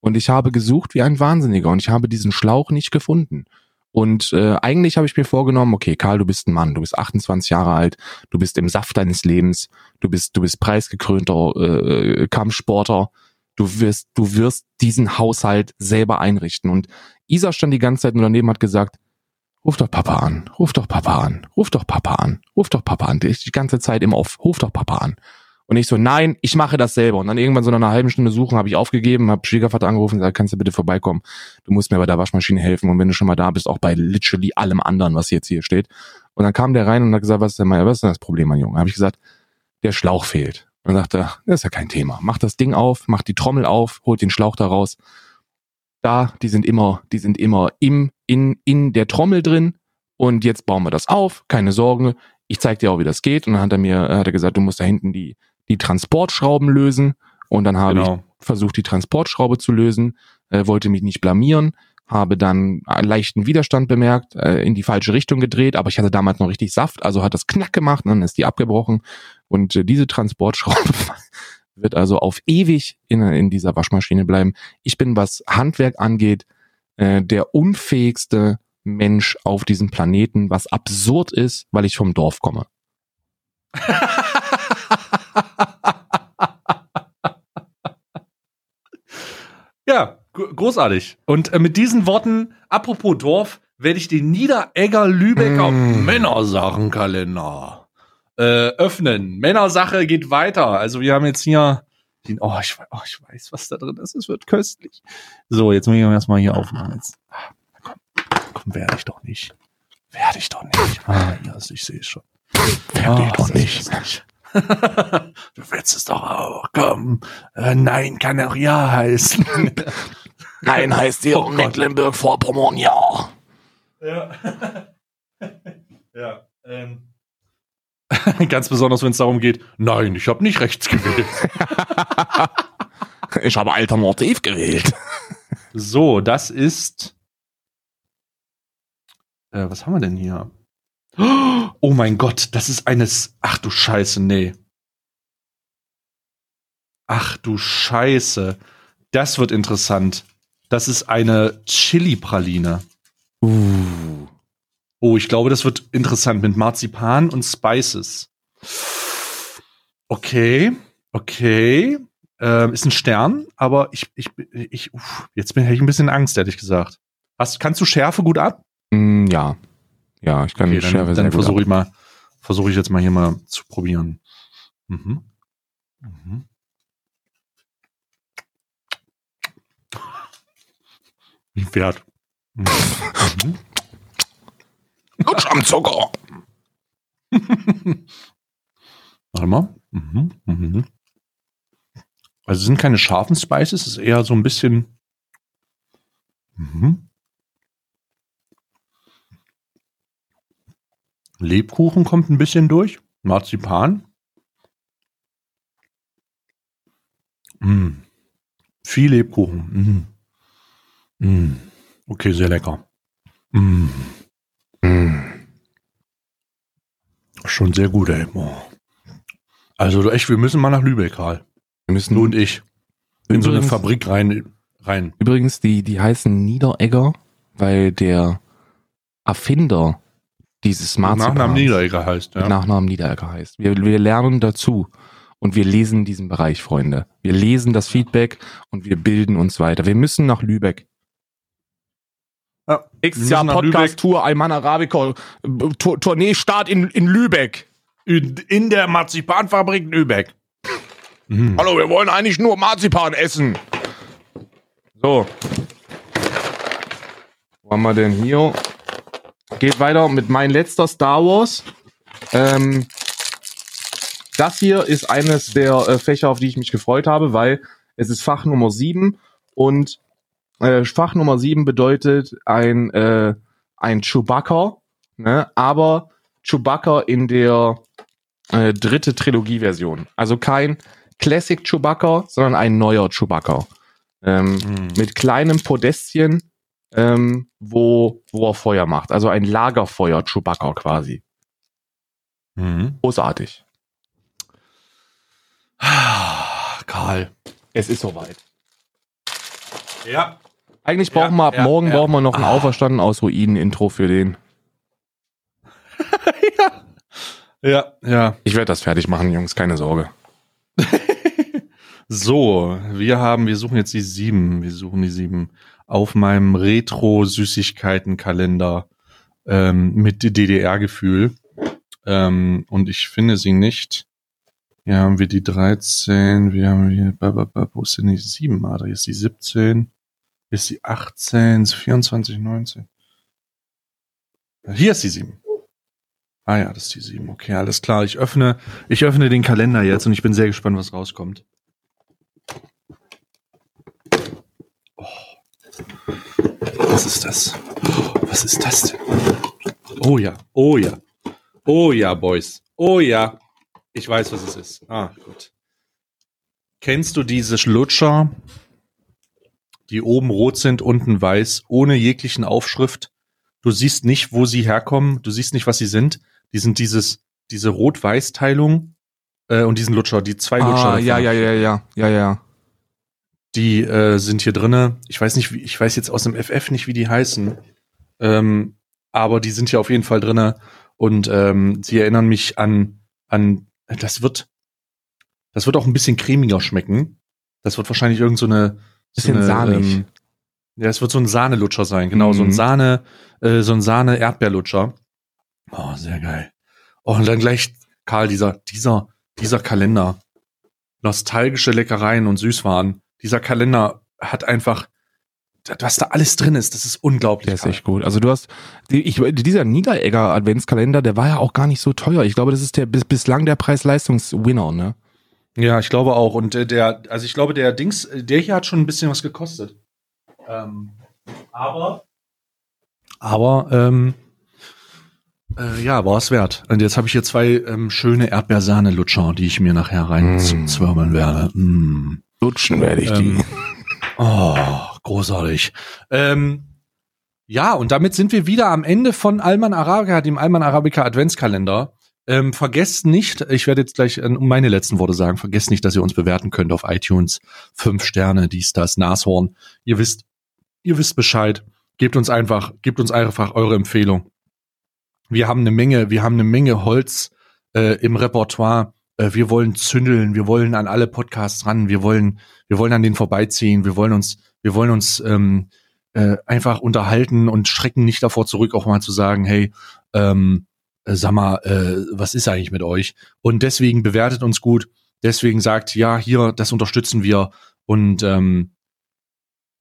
Und ich habe gesucht wie ein Wahnsinniger und ich habe diesen Schlauch nicht gefunden. Und äh, eigentlich habe ich mir vorgenommen, okay, Karl, du bist ein Mann, du bist 28 Jahre alt, du bist im Saft deines Lebens, du bist, du bist preisgekrönter äh, Kampfsporter, du wirst, du wirst diesen Haushalt selber einrichten. Und Isa stand die ganze Zeit nur daneben hat gesagt, ruf doch Papa an, ruf doch Papa an, ruf doch Papa an, ruf doch Papa an. Die die ganze Zeit im Off, ruf doch Papa an. Und ich so, nein, ich mache das selber. Und dann irgendwann so nach einer halben Stunde suchen habe ich aufgegeben, habe Schwiegervater angerufen gesagt, kannst du bitte vorbeikommen? Du musst mir bei der Waschmaschine helfen. Und wenn du schon mal da bist, auch bei literally allem anderen, was jetzt hier steht. Und dann kam der rein und hat gesagt, was ist denn, mein, was ist denn das Problem, mein Junge? Habe ich gesagt, der Schlauch fehlt. Und dann sagte er, das ist ja kein Thema. Mach das Ding auf, mach die Trommel auf, holt den Schlauch da raus. Da, die sind immer, die sind immer im, in, in der Trommel drin. Und jetzt bauen wir das auf, keine Sorge. Ich zeig dir auch, wie das geht. Und dann hat er mir, hat er gesagt, du musst da hinten die, die Transportschrauben lösen. Und dann habe Genau. ich versucht, die Transportschraube zu lösen, äh, wollte mich nicht blamieren, habe dann leichten Widerstand bemerkt, äh, in die falsche Richtung gedreht, aber ich hatte damals noch richtig Saft, also hat das Knack gemacht und dann ist die abgebrochen. Und äh, diese Transportschraube wird also auf ewig in, in dieser Waschmaschine bleiben. Ich bin, was Handwerk angeht, äh, der unfähigste Mensch auf diesem Planeten, was absurd ist, weil ich vom Dorf komme. Ja, großartig. Und äh, mit diesen Worten, apropos Dorf, werde ich den Niederegger Lübecker Mm. Männersachenkalender äh, öffnen. Männersache geht weiter. Also wir haben jetzt hier den, oh ich, oh, ich weiß, was da drin ist. Es wird köstlich. So, jetzt muss ich erstmal hier aufmachen. Jetzt, ah, komm, komm, werde ich doch nicht. Werde ich doch nicht. Ah, ja, also ich sehe es schon. Werde ich Ah, doch nicht. nicht. du willst es doch auch. Komm. Äh, nein, kann auch ja heißen. Nein, heißt hier Oh. Mecklenburg-Vorpommern, ja. Ja. ja. Ähm. Ganz besonders, wenn es darum geht, nein, ich habe nicht rechts gewählt. Ich habe alternativ gewählt. So, das ist. Äh, was haben wir denn hier? Oh mein Gott, das ist eines. Ach du Scheiße, nee. Ach du Scheiße. Das wird interessant. Das ist eine Chili-Praline. Uh. Oh, ich glaube, das wird interessant mit Marzipan und Spices. Okay, okay. Ähm, ist ein Stern, aber ich, ich, ich, uff, jetzt bin ich ein bisschen Angst, ehrlich gesagt. Hast, kannst du Schärfe gut ab? Mm, ja. Ja, ich kann Okay, die Schärfe dann, sehr dann gut versuche ab. ich mal, versuche ich jetzt mal hier mal zu probieren. Mhm. Mhm. Ein Pferd. Mhm. Lutsch am Zucker. Warte mal. Mhm. Mhm. Also es sind keine scharfen Spices, es ist eher so ein bisschen. Mhm. Lebkuchen kommt ein bisschen durch. Marzipan. Mm. Viel Lebkuchen. Mm. Mm. Okay, sehr lecker. Mm. Mm. Schon sehr gut, ey. Boah. Also echt, wir müssen mal nach Lübeck, Karl. Wir müssen Du und ich. In so eine Übrigens- Fabrik rein. rein. Übrigens, die, die heißen Niederegger, weil der Erfinder dieses Marzipans Nachnamen Niederegger heißt, ja. Nachnamen Niederegger heißt. Wir, wir lernen dazu und wir lesen diesen Bereich, Freunde. Wir lesen das Feedback und wir bilden uns weiter. Wir müssen nach Lübeck. Ja. Nächstes Wir Jahr Podcast-Tour, Alman Arabica, Tour- Tournee-Start in, in Lübeck. In, in der Marzipanfabrik Lübeck. Mhm. Hallo, wir wollen eigentlich nur Marzipan essen. So. Wo haben wir denn hier? Geht weiter mit mein letzter Star Wars. Ähm, das hier ist eines der äh, Fächer, auf die ich mich gefreut habe, weil es ist Fach Nummer 7 und äh, Fach Nummer 7 bedeutet ein, äh, ein Chewbacca, ne? aber Chewbacca in der äh, dritte Trilogie-Version. Also kein Classic Chewbacca, sondern ein neuer Chewbacca. Ähm, Hm. mit kleinem Podestchen, ähm, wo, wo er Feuer macht. Also ein Lagerfeuer Chewbacca quasi. Mhm. Großartig. Karl. Es ist soweit. Ja. Eigentlich Ja, brauchen wir ab ja, morgen ja. brauchen wir noch ein Ah. Auferstanden aus Ruinen-Intro für den. Ja, ja. Ich werde das fertig machen, Jungs, keine Sorge. So, wir haben, wir suchen jetzt die sieben. Wir suchen die sieben auf meinem Retro-Süßigkeiten-Kalender ähm, mit DDR-Gefühl. Ähm, und ich finde sie nicht. Hier haben wir die 13, wir haben hier, wo ist denn die 7? Ah, da ist die 17, hier ist die 18, 24, 19. Hier ist die 7. Ah ja, das ist die 7. Okay, alles klar. Ich öffne, ich öffne den Kalender jetzt und ich bin sehr gespannt, was rauskommt. Oh. Was ist das? Was ist das denn? Oh ja, oh ja. Oh ja, Boys. Oh ja. Ich weiß, was es ist. Ah, gut. Kennst du diese Lutscher, die oben rot sind, unten weiß, ohne jeglichen Aufschrift? Du siehst nicht, wo sie herkommen, du siehst nicht, was sie sind. Die sind dieses, diese Rot-Weiß-Teilung äh, und diesen Lutscher, die zwei Lutscher. Ah, davon. ja, ja, ja, ja, ja, ja. Die äh, sind hier drinne. Ich weiß nicht, wie, ich weiß jetzt aus dem FF nicht, wie die heißen. Ähm, aber die sind hier auf jeden Fall drinne und ähm, sie erinnern mich an an das wird das wird auch ein bisschen cremiger schmecken. Das wird wahrscheinlich irgend so eine Bisschen eine, sahnig. Ähm, ja, es wird so ein Sahnelutscher sein, genau, so ein Mhm. Sahne äh, so ein Sahne Erdbeerlutscher. Oh, sehr geil. Oh, und dann gleich Karl dieser dieser dieser Kalender nostalgische Leckereien und Süßwaren. Dieser Kalender hat einfach, was da alles drin ist, das ist unglaublich. Der ist echt gut. Also du hast, ich, dieser Niederegger Adventskalender, der war ja auch gar nicht so teuer. Ich glaube, das ist der bis, bislang der Preis-Leistungs-Winner, ne? Ja, ich glaube auch. Und äh, der, also ich glaube, der Dings, äh, der hier hat schon ein bisschen was gekostet. Ähm, aber, aber, ähm, äh, ja, war es wert. Und jetzt habe ich hier zwei ähm, schöne Erdbeersahne-Lutscher, die ich mir nachher rein Mm. zwirbeln werde. Mm. Lutschen werde ich Ähm, die. Oh, großartig. Ähm, ja, und damit sind wir wieder am Ende von Alman Arabica, dem Alman Arabica Adventskalender. Ähm, vergesst nicht, ich werde jetzt gleich äh, meine letzten Worte sagen, vergesst nicht, dass ihr uns bewerten könnt auf iTunes. Fünf Sterne, dies, das, Nashorn. Ihr wisst, ihr wisst Bescheid. Gebt uns einfach, gebt uns einfach eure Empfehlung. Wir haben eine Menge, wir haben eine Menge Holz äh, im Repertoire. Äh, wir wollen zündeln, wir wollen an alle Podcasts ran, wir wollen, wir wollen an denen vorbeiziehen, wir wollen uns, wir wollen uns ähm, äh, einfach unterhalten und schrecken nicht davor zurück, auch mal zu sagen, hey, ähm, äh, sag mal, äh, was ist eigentlich mit euch? Und deswegen bewertet uns gut, deswegen sagt, ja, hier, das unterstützen wir und ähm,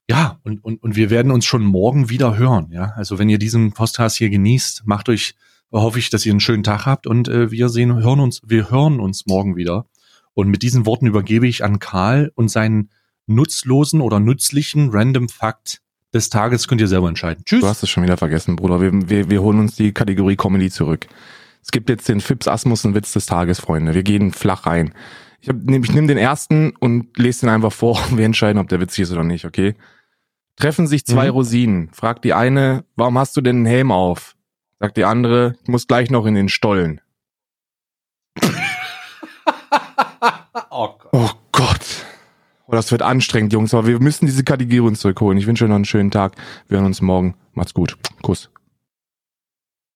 ja, und, und, und wir werden uns schon morgen wieder hören, ja. Also wenn ihr diesen Podcast hier genießt, macht euch, hoffe ich, dass ihr einen schönen Tag habt und äh, wir sehen, hören uns, wir hören uns morgen wieder. Und mit diesen Worten übergebe ich an Karl und seinen nutzlosen oder nützlichen Random Fakt des Tages könnt ihr selber entscheiden. Tschüss. Du hast es schon wieder vergessen, Bruder. Wir, wir, wir holen uns die Kategorie Comedy zurück. Es gibt jetzt den Fips Asmussen Witz des Tages, Freunde. Wir gehen flach rein. Ich, hab, ich nehme den ersten und lese den einfach vor und wir entscheiden, ob der witzig ist oder nicht, okay? Treffen sich zwei Mhm. Rosinen. Fragt die eine, warum hast du denn einen Helm auf? Sagt die andere, ich muss gleich noch in den Stollen. oh Gott. Oh Gott. Oh, das wird anstrengend, Jungs, aber wir müssen diese Kategorie uns zurückholen. Ich wünsche euch noch einen schönen Tag. Wir hören uns morgen. Macht's gut. Kuss.